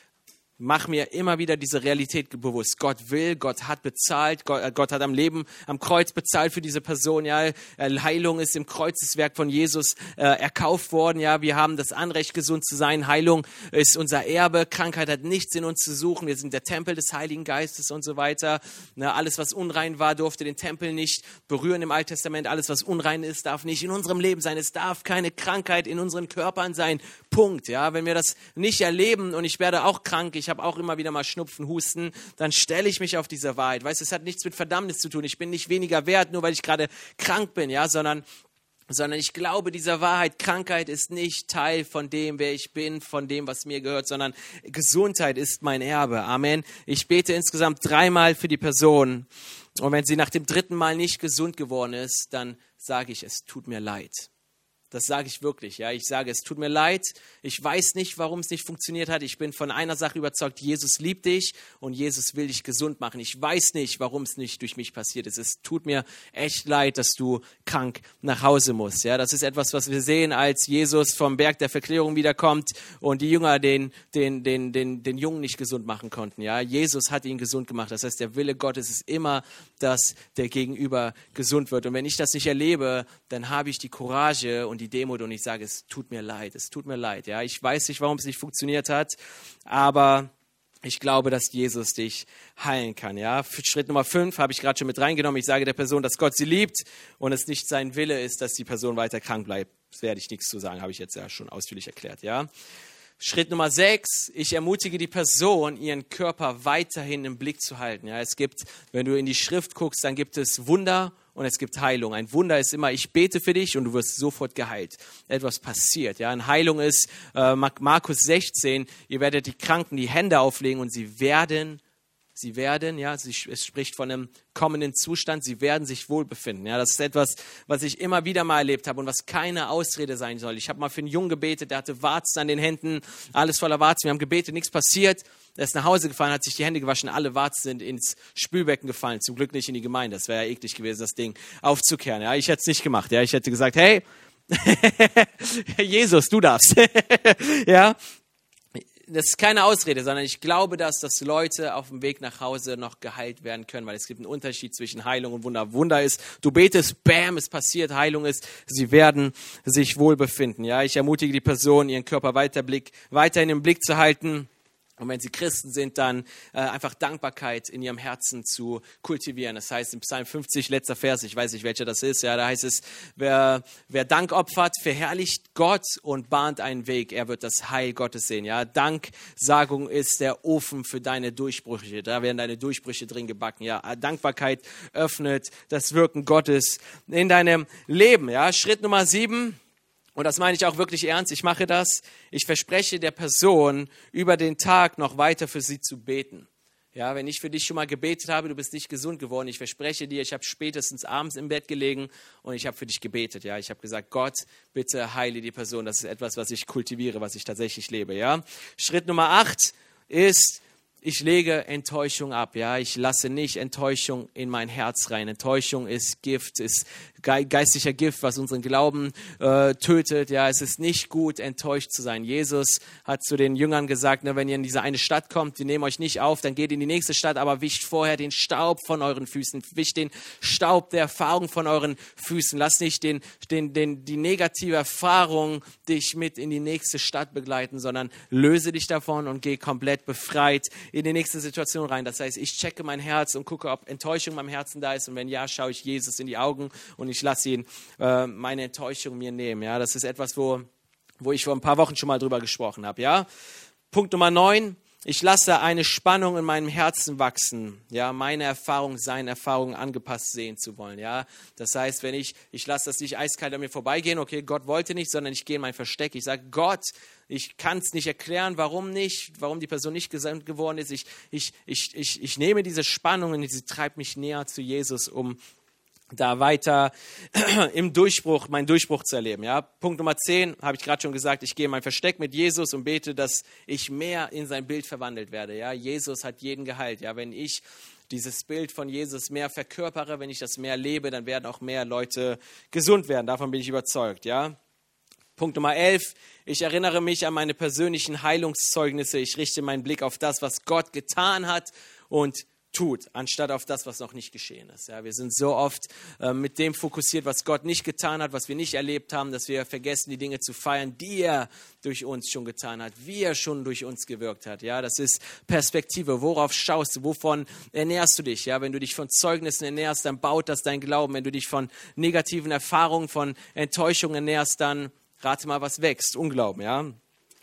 mach mir immer wieder diese Realität bewusst. Gott will, Gott hat bezahlt, Gott, äh, Gott, hat am Leben, am Kreuz bezahlt für diese Person. Ja, äh, Heilung ist im Kreuzeswerk von Jesus äh, erkauft worden. Ja, wir haben das Anrecht, gesund zu sein. Heilung ist unser Erbe. Krankheit hat nichts in uns zu suchen. Wir sind der Tempel des Heiligen Geistes und so weiter. Na, alles, was unrein war, durfte den Tempel nicht berühren im Alten Testament. Alles, was unrein ist, darf nicht in unserem Leben sein. Es darf keine Krankheit in unseren Körpern sein. Punkt. Ja, wenn wir das nicht erleben und ich werde auch krank, ich habe auch immer wieder mal Schnupfen, Husten, dann stelle ich mich auf diese Wahrheit. Weißt, es hat nichts mit Verdammnis zu tun. Ich bin nicht weniger wert, nur weil ich gerade krank bin, ja, sondern sondern ich glaube dieser Wahrheit, Krankheit ist nicht Teil von dem, wer ich bin, von dem, was mir gehört, sondern Gesundheit ist mein Erbe. Amen. Ich bete insgesamt dreimal für die Person. Und wenn sie nach dem dritten Mal nicht gesund geworden ist, dann sage ich, es tut mir leid. Das sage ich wirklich. Ja, ich sage, es tut mir leid. Ich weiß nicht, warum es nicht funktioniert hat. Ich bin von einer Sache überzeugt: Jesus liebt dich und Jesus will dich gesund machen. Ich weiß nicht, warum es nicht durch mich passiert ist. Es tut mir echt leid, dass du krank nach Hause musst. Ja, das ist etwas, was wir sehen, als Jesus vom Berg der Verklärung wiederkommt und die Jünger den, den, den, den, den Jungen nicht gesund machen konnten. Ja, Jesus hat ihn gesund gemacht. Das heißt, der Wille Gottes ist immer, dass der Gegenüber gesund wird. Und wenn ich das nicht erlebe, dann habe ich die Courage und die Demut und ich sage, es tut mir leid, es tut mir leid. Ja, ich weiß nicht, warum es nicht funktioniert hat, aber ich glaube, dass Jesus dich heilen kann. Ja, Schritt Nummer fünf habe ich gerade schon mit reingenommen. Ich sage der Person, dass Gott sie liebt und es nicht sein Wille ist, dass die Person weiter krank bleibt. Das werde ich nichts zu sagen, habe ich jetzt ja schon ausführlich erklärt. Ja. Schritt Nummer sechs, ich ermutige die Person, ihren Körper weiterhin im Blick zu halten. Ja, es gibt, wenn du in die Schrift guckst, dann gibt es Wunder und es gibt Heilung. Ein Wunder ist immer, ich bete für dich und du wirst sofort geheilt. Etwas passiert. Ja, eine Heilung ist äh, Markus 16. Ihr werdet die Kranken die Hände auflegen und sie werden Sie werden, ja, es spricht von einem kommenden Zustand, sie werden sich wohlbefinden. Ja, das ist etwas, was ich immer wieder mal erlebt habe und was keine Ausrede sein soll. Ich habe mal für einen Jungen gebetet, der hatte Warzen an den Händen, alles voller Warzen. Wir haben gebetet, nichts passiert. Er ist nach Hause gefahren, hat sich die Hände gewaschen, alle Warzen sind ins Spülbecken gefallen. Zum Glück nicht in die Gemeinde. Das wäre ja eklig gewesen, das Ding aufzukehren. Ja, ich hätte es nicht gemacht. Ja, ich hätte gesagt, hey, Jesus, du darfst. ja, das ist keine Ausrede, sondern ich glaube, dass, dass Leute auf dem Weg nach Hause noch geheilt werden können, weil es gibt einen Unterschied zwischen Heilung und Wunder. Wunder ist, du betest, bam, es passiert. Heilung ist, sie werden sich wohl befinden. Ja, ich ermutige die Person, ihren Körper weiter Blick, weiterhin im Blick zu halten und wenn sie Christen sind, dann äh, einfach Dankbarkeit in ihrem Herzen zu kultivieren. Das heißt im Psalm 50, letzter Vers, ich weiß nicht, welcher das ist, ja, da heißt es, wer, wer Dank opfert, verherrlicht Gott und bahnt einen Weg. Er wird das Heil Gottes sehen. Ja, Danksagung ist der Ofen für deine Durchbrüche. Da werden deine Durchbrüche drin gebacken. Ja, Dankbarkeit öffnet das Wirken Gottes in deinem Leben. Ja, Schritt Nummer sieben und das meine ich auch wirklich ernst. Ich mache das. Ich verspreche der Person, über den Tag noch weiter für sie zu beten. Ja, wenn ich für dich schon mal gebetet habe, du bist nicht gesund geworden, ich verspreche dir, ich habe spätestens abends im Bett gelegen und ich habe für dich gebetet. Ja, ich habe gesagt, Gott, bitte heile die Person. Das ist etwas, was ich kultiviere, was ich tatsächlich lebe. Ja, Schritt Nummer acht ist, ich lege Enttäuschung ab, ja, ich lasse nicht Enttäuschung in mein Herz rein. Enttäuschung ist Gift, ist geistlicher Gift, was unseren Glauben äh, tötet. Ja, es ist nicht gut, enttäuscht zu sein. Jesus hat zu den Jüngern gesagt, ne, wenn ihr in diese eine Stadt kommt, die nehmen euch nicht auf, dann geht in die nächste Stadt, aber wischt vorher den Staub von euren Füßen, wischt den Staub der Erfahrung von euren Füßen. Lass nicht den, den, den, die negative Erfahrung dich mit in die nächste Stadt begleiten, sondern löse dich davon und geh komplett befreit in die nächste Situation rein. Das heißt, ich checke mein Herz und gucke, ob Enttäuschung in meinem Herzen da ist und wenn ja, schaue ich Jesus in die Augen und ich lasse ihn äh, meine Enttäuschung mir nehmen. Ja, das ist etwas, wo, wo ich vor ein paar Wochen schon mal drüber gesprochen habe. Ja, Punkt Nummer neun. Ich lasse eine Spannung in meinem Herzen wachsen, ja, meine Erfahrung, seine Erfahrungen angepasst sehen zu wollen, ja. Das heißt, wenn ich, ich lasse das nicht eiskalt an mir vorbeigehen, okay, Gott wollte nicht, sondern ich gehe in mein Versteck. Ich sage, Gott, ich kann es nicht erklären, warum nicht, warum die Person nicht gesandt geworden ist. Ich, ich, ich, ich, ich nehme diese Spannung und sie treibt mich näher zu Jesus, um da weiter im Durchbruch, meinen Durchbruch zu erleben. Ja? Punkt Nummer 10, habe ich gerade schon gesagt, ich gehe in mein Versteck mit Jesus und bete, dass ich mehr in sein Bild verwandelt werde. Ja? Jesus hat jeden geheilt. Ja? Wenn ich dieses Bild von Jesus mehr verkörpere, wenn ich das mehr lebe, dann werden auch mehr Leute gesund werden. Davon bin ich überzeugt. Ja? Punkt Nummer 11. Ich erinnere mich an meine persönlichen Heilungszeugnisse. Ich richte meinen Blick auf das, was Gott getan hat und tut, anstatt auf das, was noch nicht geschehen ist. Ja, wir sind so oft äh, mit dem fokussiert, was Gott nicht getan hat, was wir nicht erlebt haben, dass wir vergessen, die Dinge zu feiern, die er durch uns schon getan hat, wie er schon durch uns gewirkt hat. Ja, das ist Perspektive. Worauf schaust du? Wovon ernährst du dich? Ja, wenn du dich von Zeugnissen ernährst, dann baut das dein Glauben. Wenn du dich von negativen Erfahrungen, von Enttäuschungen ernährst, dann rate mal, was wächst. Unglauben, ja.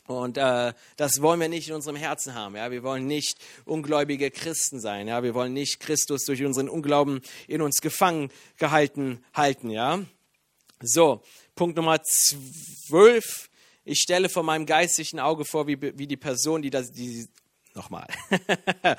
Und äh, das wollen wir nicht in unserem Herzen haben. Ja? Wir wollen nicht ungläubige Christen sein. Ja? Wir wollen nicht Christus durch unseren Unglauben in uns gefangen gehalten halten. Ja? So, Punkt Nummer zwölf. Ich stelle vor meinem geistigen Auge vor, wie, wie die Person, die, das, die Nochmal.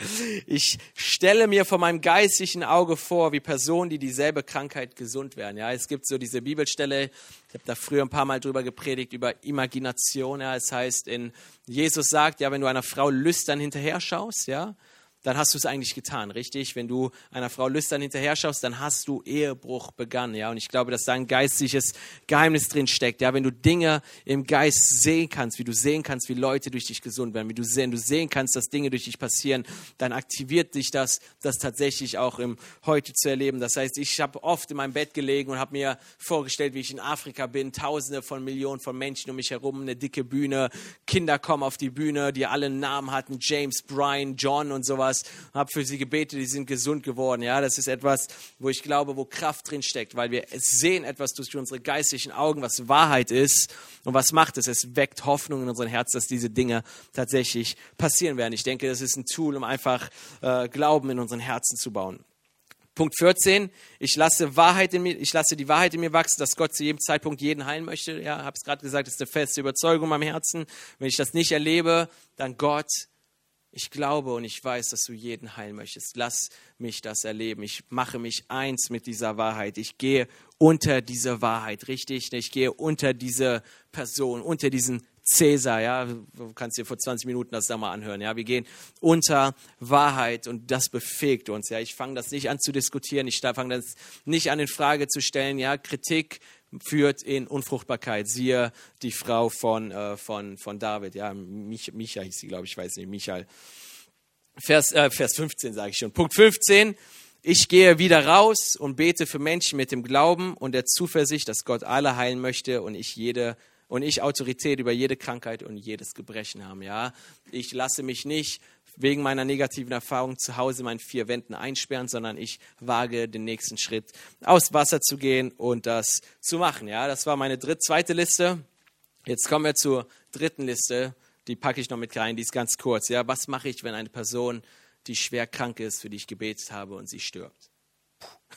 Ich stelle mir vor meinem geistigen Auge vor, wie Personen, die dieselbe Krankheit gesund werden. Ja, es gibt so diese Bibelstelle, ich habe da früher ein paar Mal drüber gepredigt, über Imagination. Ja, es heißt, in Jesus sagt, ja, wenn du einer Frau lüstern hinterher schaust, ja, dann hast du es eigentlich getan, richtig? Wenn du einer Frau lüstern hinterher schaust, dann hast du Ehebruch begangen, ja. Und ich glaube, dass da ein geistliches Geheimnis drin steckt, ja. Wenn du Dinge im Geist sehen kannst, wie du sehen kannst, wie Leute durch dich gesund werden, wie du sehen, du sehen kannst, dass Dinge durch dich passieren, dann aktiviert dich das, das tatsächlich auch im Heute zu erleben. Das heißt, ich habe oft in meinem Bett gelegen und habe mir vorgestellt, wie ich in Afrika bin, Tausende von Millionen von Menschen um mich herum, eine dicke Bühne, Kinder kommen auf die Bühne, die alle Namen hatten, James, Brian, John und sowas sowas, habe für sie gebetet, die sind gesund geworden. Ja, das ist etwas, wo ich glaube, wo Kraft drin steckt, weil wir sehen etwas durch unsere geistlichen Augen, was Wahrheit ist. Und was macht es? Es weckt Hoffnung in unserem Herz, dass diese Dinge tatsächlich passieren werden. Ich denke, das ist ein Tool, um einfach äh, Glauben in unseren Herzen zu bauen. Punkt 14, ich lasse, Wahrheit in mir, ich lasse die Wahrheit in mir wachsen, dass Gott zu jedem Zeitpunkt jeden heilen möchte. Ja, habe es gerade gesagt, das ist eine feste Überzeugung in meinem Herzen. Wenn ich das nicht erlebe, dann Gott ich glaube und ich weiß, dass du jeden heilen möchtest. Lass mich das erleben. Ich mache mich eins mit dieser Wahrheit. Ich gehe unter diese Wahrheit, richtig? Ich gehe unter diese Person, unter diesen Cäsar, ja, du kannst dir vor 20 Minuten das da mal anhören, ja, wir gehen unter Wahrheit und das befähigt uns, ja, ich fange das nicht an zu diskutieren, ich fange das nicht an in Frage zu stellen, ja, Kritik führt in Unfruchtbarkeit. Siehe die Frau von, äh, von, von David, ja, Mich, Micha hieß sie, glaube ich, weiß nicht, Michael. Vers, äh, Vers 15 sage ich schon. Punkt 15. Ich gehe wieder raus und bete für Menschen mit dem Glauben und der Zuversicht, dass Gott alle heilen möchte und ich jede und ich Autorität über jede Krankheit und jedes Gebrechen haben. Ja, ich lasse mich nicht wegen meiner negativen Erfahrung zu Hause in meinen vier Wänden einsperren, sondern ich wage den nächsten Schritt, aufs Wasser zu gehen und das zu machen. Ja, das war meine dritte, zweite Liste. Jetzt kommen wir zur dritten Liste. Die packe ich noch mit rein. Die ist ganz kurz. Ja, was mache ich, wenn eine Person, die schwer krank ist, für die ich gebetet habe und sie stirbt?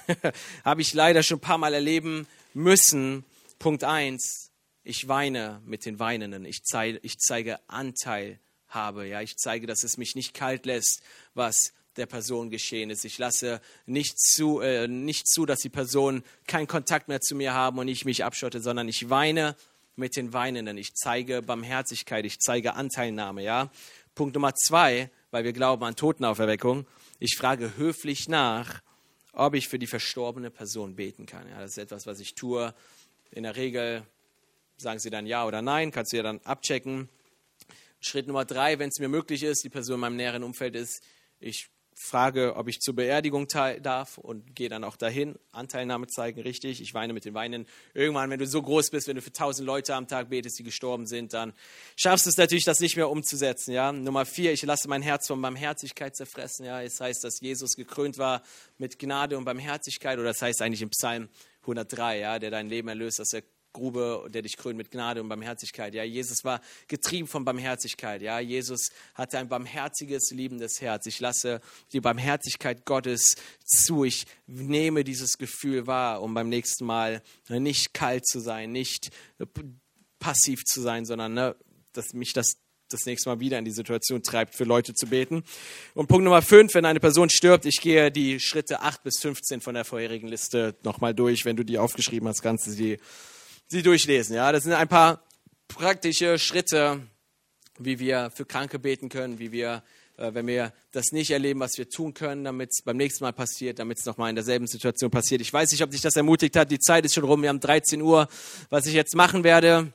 habe ich leider schon ein paar Mal erleben müssen. Punkt eins: Ich weine mit den Weinenden. Ich zeige, ich zeige Anteil habe. Ja, ich zeige, dass es mich nicht kalt lässt, was der Person geschehen ist. Ich lasse nicht zu, äh, nicht zu, dass die Personen keinen Kontakt mehr zu mir haben und ich mich abschotte, sondern ich weine mit den Weinenden. Ich zeige Barmherzigkeit, ich zeige Anteilnahme. Ja? Punkt Nummer zwei, weil wir glauben an Totenauferweckung. Ich frage höflich nach, ob ich für die verstorbene Person beten kann. Ja, das ist etwas, was ich tue. In der Regel sagen sie dann ja oder nein, kannst du ja dann abchecken. Schritt Nummer drei, wenn es mir möglich ist, die Person in meinem näheren Umfeld ist, ich frage, ob ich zur Beerdigung darf und gehe dann auch dahin. Anteilnahme zeigen, richtig. Ich weine mit den Weinen. Irgendwann, wenn du so groß bist, wenn du für tausend Leute am Tag betest, die gestorben sind, dann schaffst du es natürlich, das nicht mehr umzusetzen. Ja? Nummer vier, ich lasse mein Herz von Barmherzigkeit zerfressen. Ja? Es heißt, dass Jesus gekrönt war mit Gnade und Barmherzigkeit. Oder das heißt eigentlich im Psalm 103, ja, der dein Leben erlöst, dass er Grube, der dich krönt mit Gnade und Barmherzigkeit. Ja, Jesus war getrieben von Barmherzigkeit. Ja, Jesus hatte ein barmherziges, liebendes Herz. Ich lasse die Barmherzigkeit Gottes zu. Ich nehme dieses Gefühl wahr, um beim nächsten Mal nicht kalt zu sein, nicht passiv zu sein, sondern ne, dass mich das das nächste Mal wieder in die Situation treibt, für Leute zu beten. Und Punkt Nummer fünf, wenn eine Person stirbt, ich gehe die Schritte acht bis 15 von der vorherigen Liste nochmal durch. Wenn du die aufgeschrieben hast, kannst du sie sie durchlesen. Ja, das sind ein paar praktische Schritte, wie wir für Kranke beten können, wie wir, äh, wenn wir das nicht erleben, was wir tun können, damit es beim nächsten Mal passiert, damit es nochmal in derselben Situation passiert. Ich weiß nicht, ob dich das ermutigt hat. Die Zeit ist schon rum. Wir haben 13 Uhr. Was ich jetzt machen werde,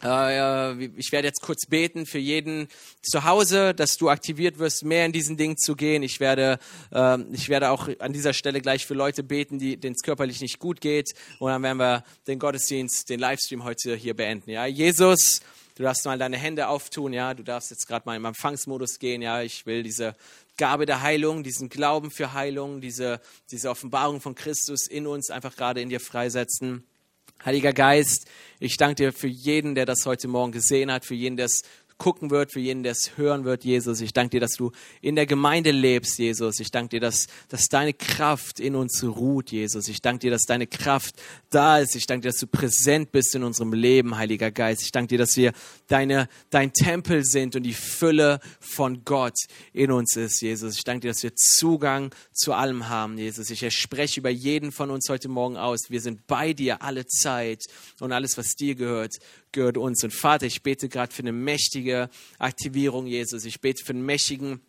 ich werde jetzt kurz beten für jeden zu Hause, dass du aktiviert wirst, mehr in diesen Dingen zu gehen. Ich werde, ähm, ich werde auch an dieser Stelle gleich für Leute beten, die denen es körperlich nicht gut geht. Und dann werden wir den Gottesdienst, den Livestream heute hier beenden. Ja, Jesus, du darfst mal deine Hände auftun. Ja, du darfst jetzt gerade mal im Empfangsmodus gehen. Ja, ich will diese Gabe der Heilung, diesen Glauben für Heilung, diese, diese Offenbarung von Christus in uns einfach gerade in dir freisetzen. Heiliger Geist, ich danke dir für jeden, der das heute Morgen gesehen hat, für jeden, der es gucken wird, für jeden, der es hören wird, Jesus. Ich danke dir, dass du in der Gemeinde lebst, Jesus. Ich danke dir, dass, dass deine Kraft in uns ruht, Jesus. Ich danke dir, dass deine Kraft da ist. Ich danke dir, dass du präsent bist in unserem Leben, Heiliger Geist. Ich danke dir, dass wir deine, dein Tempel sind und die Fülle von Gott in uns ist, Jesus. Ich danke dir, dass wir Zugang zu allem haben, Jesus. Ich spreche über jeden von uns heute Morgen aus. Wir sind bei dir alle Zeit und alles, was dir gehört, gehört uns. Und Vater, ich bete gerade für eine mächtige Aktivierung, Jesus. Ich bete für einen mächtigen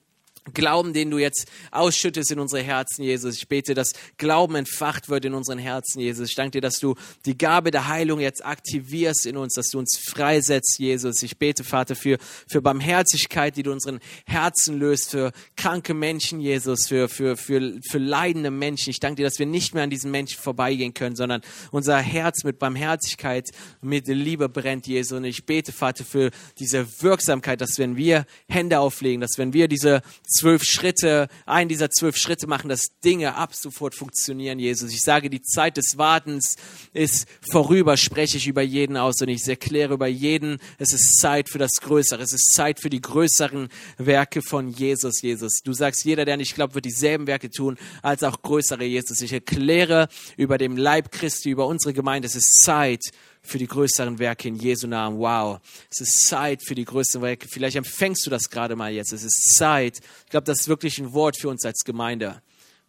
Glauben, den du jetzt ausschüttest in unsere Herzen, Jesus. Ich bete, dass Glauben entfacht wird in unseren Herzen, Jesus. Ich danke dir, dass du die Gabe der Heilung jetzt aktivierst in uns, dass du uns freisetzt, Jesus. Ich bete, Vater, für, für Barmherzigkeit, die du unseren Herzen löst, für kranke Menschen, Jesus, für, für, für, für leidende Menschen. Ich danke dir, dass wir nicht mehr an diesen Menschen vorbeigehen können, sondern unser Herz mit Barmherzigkeit, mit Liebe brennt, Jesus. Und ich bete, Vater, für diese Wirksamkeit, dass wenn wir Hände auflegen, dass wenn wir diese zwölf Schritte, einen dieser zwölf Schritte machen, dass Dinge ab sofort funktionieren, Jesus. Ich sage, die Zeit des Wartens ist vorüber, spreche ich über jeden aus und ich erkläre über jeden, es ist Zeit für das Größere, es ist Zeit für die größeren Werke von Jesus, Jesus. Du sagst, jeder, der nicht glaubt, wird dieselben Werke tun, als auch größere, Jesus. Ich erkläre über dem Leib Christi, über unsere Gemeinde, es ist Zeit für die größeren Werke in Jesu Namen. Wow, es ist Zeit für die größeren Werke. Vielleicht empfängst du das gerade mal jetzt. Es ist Zeit. Ich glaube, das ist wirklich ein Wort für uns als Gemeinde.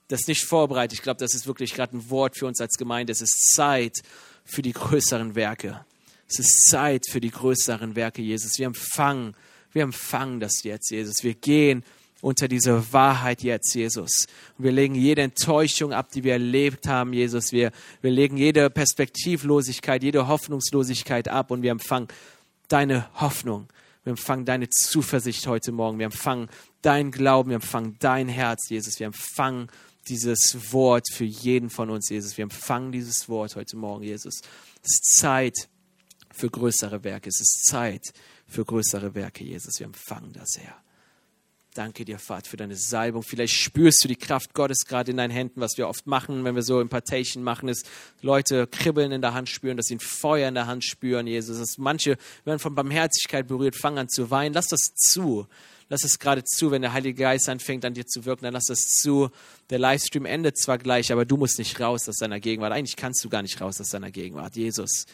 Das ist nicht vorbereitet. Ich glaube, das ist wirklich gerade ein Wort für uns als Gemeinde. Es ist Zeit für die größeren Werke. Es ist Zeit für die größeren Werke, Jesus. Wir empfangen, wir empfangen das jetzt, Jesus. Wir gehen unter diese Wahrheit jetzt, Jesus. Und wir legen jede Enttäuschung ab, die wir erlebt haben, Jesus. Wir, wir legen jede Perspektivlosigkeit, jede Hoffnungslosigkeit ab und wir empfangen deine Hoffnung. Wir empfangen deine Zuversicht heute Morgen. Wir empfangen dein Glauben. Wir empfangen dein Herz, Jesus. Wir empfangen dieses Wort für jeden von uns, Jesus. Wir empfangen dieses Wort heute Morgen, Jesus. Es ist Zeit für größere Werke. Es ist Zeit für größere Werke, Jesus. Wir empfangen das, Herr. Danke dir, Vater, für deine Salbung. Vielleicht spürst du die Kraft Gottes gerade in deinen Händen, was wir oft machen, wenn wir so Impartation machen, ist Leute Kribbeln in der Hand spüren, dass sie ein Feuer in der Hand spüren, Jesus. Dass manche werden von Barmherzigkeit berührt, fangen an zu weinen. Lass das zu. Lass es gerade zu, wenn der Heilige Geist anfängt an dir zu wirken, dann lass das zu. Der Livestream endet zwar gleich, aber du musst nicht raus aus deiner Gegenwart. Eigentlich kannst du gar nicht raus aus deiner Gegenwart. Jesus,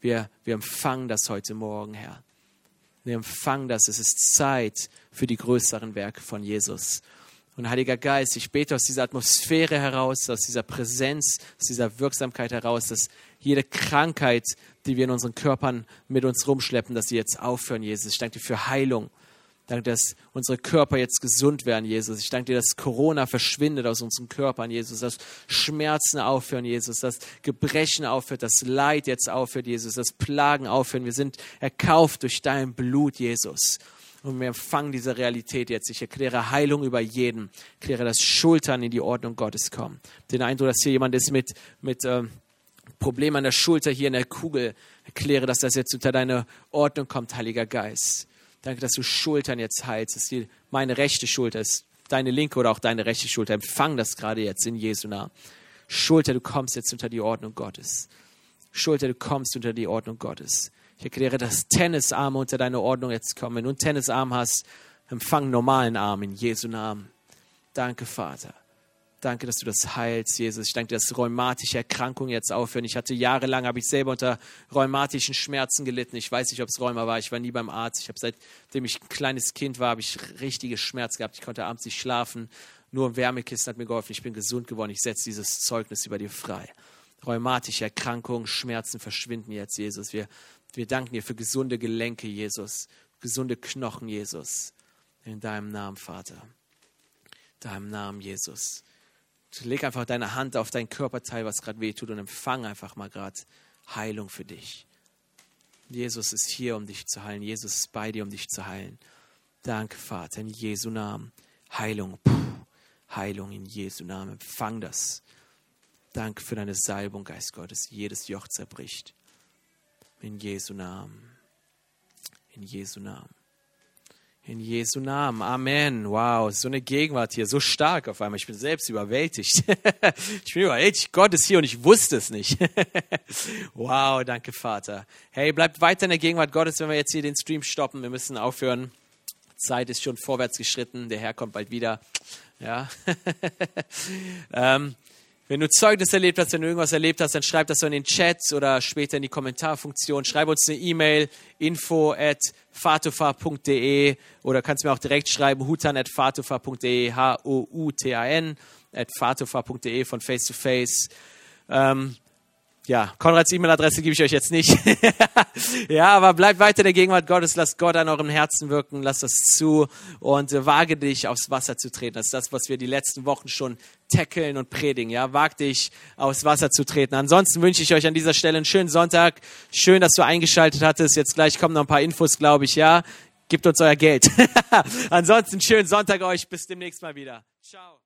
wir, wir empfangen das heute Morgen, Herr. Wir empfangen das. Es ist Zeit für die größeren Werke von Jesus. Und Heiliger Geist, ich bete aus dieser Atmosphäre heraus, aus dieser Präsenz, aus dieser Wirksamkeit heraus, dass jede Krankheit, die wir in unseren Körpern mit uns rumschleppen, dass sie jetzt aufhören, Jesus. Ich danke dir für Heilung. Danke, dass unsere Körper jetzt gesund werden, Jesus. Ich danke dir, dass Corona verschwindet aus unseren Körpern, Jesus. Dass Schmerzen aufhören, Jesus. Dass Gebrechen aufhört, dass Leid jetzt aufhört, Jesus. Dass Plagen aufhören. Wir sind erkauft durch dein Blut, Jesus. Und wir empfangen diese Realität jetzt. Ich erkläre Heilung über jeden. Ich erkläre, dass Schultern in die Ordnung Gottes kommen. Den Eindruck, dass hier jemand ist mit, mit äh, Problem an der Schulter, hier in der Kugel. Ich erkläre, dass das jetzt unter deine Ordnung kommt, Heiliger Geist. Danke, dass du Schultern jetzt heilst. Das ist die, meine rechte Schulter, ist deine linke oder auch deine rechte Schulter. Empfang das gerade jetzt in Jesu Namen. Schulter, du kommst jetzt unter die Ordnung Gottes. Schulter, du kommst unter die Ordnung Gottes. Ich erkläre, dass Tennisarme unter deine Ordnung jetzt kommen. Wenn du einen Tennisarm hast, empfang normalen Arm in Jesu Namen. Danke, Vater. Danke, dass du das heilst, Jesus. Ich danke dir, dass rheumatische Erkrankungen jetzt aufhören. Ich hatte jahrelang, habe ich selber unter rheumatischen Schmerzen gelitten. Ich weiß nicht, ob es Rheuma war. Ich war nie beim Arzt. Ich habe seitdem ich ein kleines Kind war, habe ich richtige Schmerzen gehabt. Ich konnte abends nicht schlafen. Nur ein Wärmekissen hat mir geholfen. Ich bin gesund geworden. Ich setze dieses Zeugnis über dir frei. Rheumatische Erkrankungen, Schmerzen verschwinden jetzt, Jesus. Wir, wir danken dir für gesunde Gelenke, Jesus. Gesunde Knochen, Jesus. In deinem Namen, Vater. In deinem Namen, Jesus. Leg einfach deine Hand auf dein Körperteil, was gerade wehtut und empfang einfach mal gerade Heilung für dich. Jesus ist hier, um dich zu heilen. Jesus ist bei dir, um dich zu heilen. Danke, Vater, in Jesu Namen. Heilung, Puh. Heilung in Jesu Namen. Empfang das. Danke für deine Salbung, Geist Gottes, jedes Joch zerbricht. In Jesu Namen. In Jesu Namen. In Jesu Namen. Amen. Wow, so eine Gegenwart hier, so stark auf einmal. Ich bin selbst überwältigt. ich bin überwältigt. Gott ist hier und ich wusste es nicht. wow, danke Vater. Hey, bleibt weiter in der Gegenwart Gottes, wenn wir jetzt hier den Stream stoppen. Wir müssen aufhören. Zeit ist schon vorwärts geschritten. Der Herr kommt bald wieder. Ja. ähm, wenn du Zeugnis erlebt hast, wenn du irgendwas erlebt hast, dann schreib das so in den Chat oder später in die Kommentarfunktion. Schreib uns eine E-Mail, info at fatufa.de oder kannst mir auch direkt schreiben, hutan at fatufa.de, H-O-U-T-A-N at fatufa.de von Face to Face. Ähm, ja, Konrads E-Mail-Adresse gebe ich euch jetzt nicht. ja, aber bleibt weiter der Gegenwart Gottes, lasst Gott an eurem Herzen wirken, lasst das zu und äh, wage dich aufs Wasser zu treten. Das ist das, was wir die letzten Wochen schon tackeln und predigen. Ja, wag dich aufs Wasser zu treten. Ansonsten wünsche ich euch an dieser Stelle einen schönen Sonntag. Schön, dass du eingeschaltet hattest. Jetzt gleich kommen noch ein paar Infos, glaube ich. Ja, gebt uns euer Geld. Ansonsten schönen Sonntag euch. Bis demnächst mal wieder. Ciao.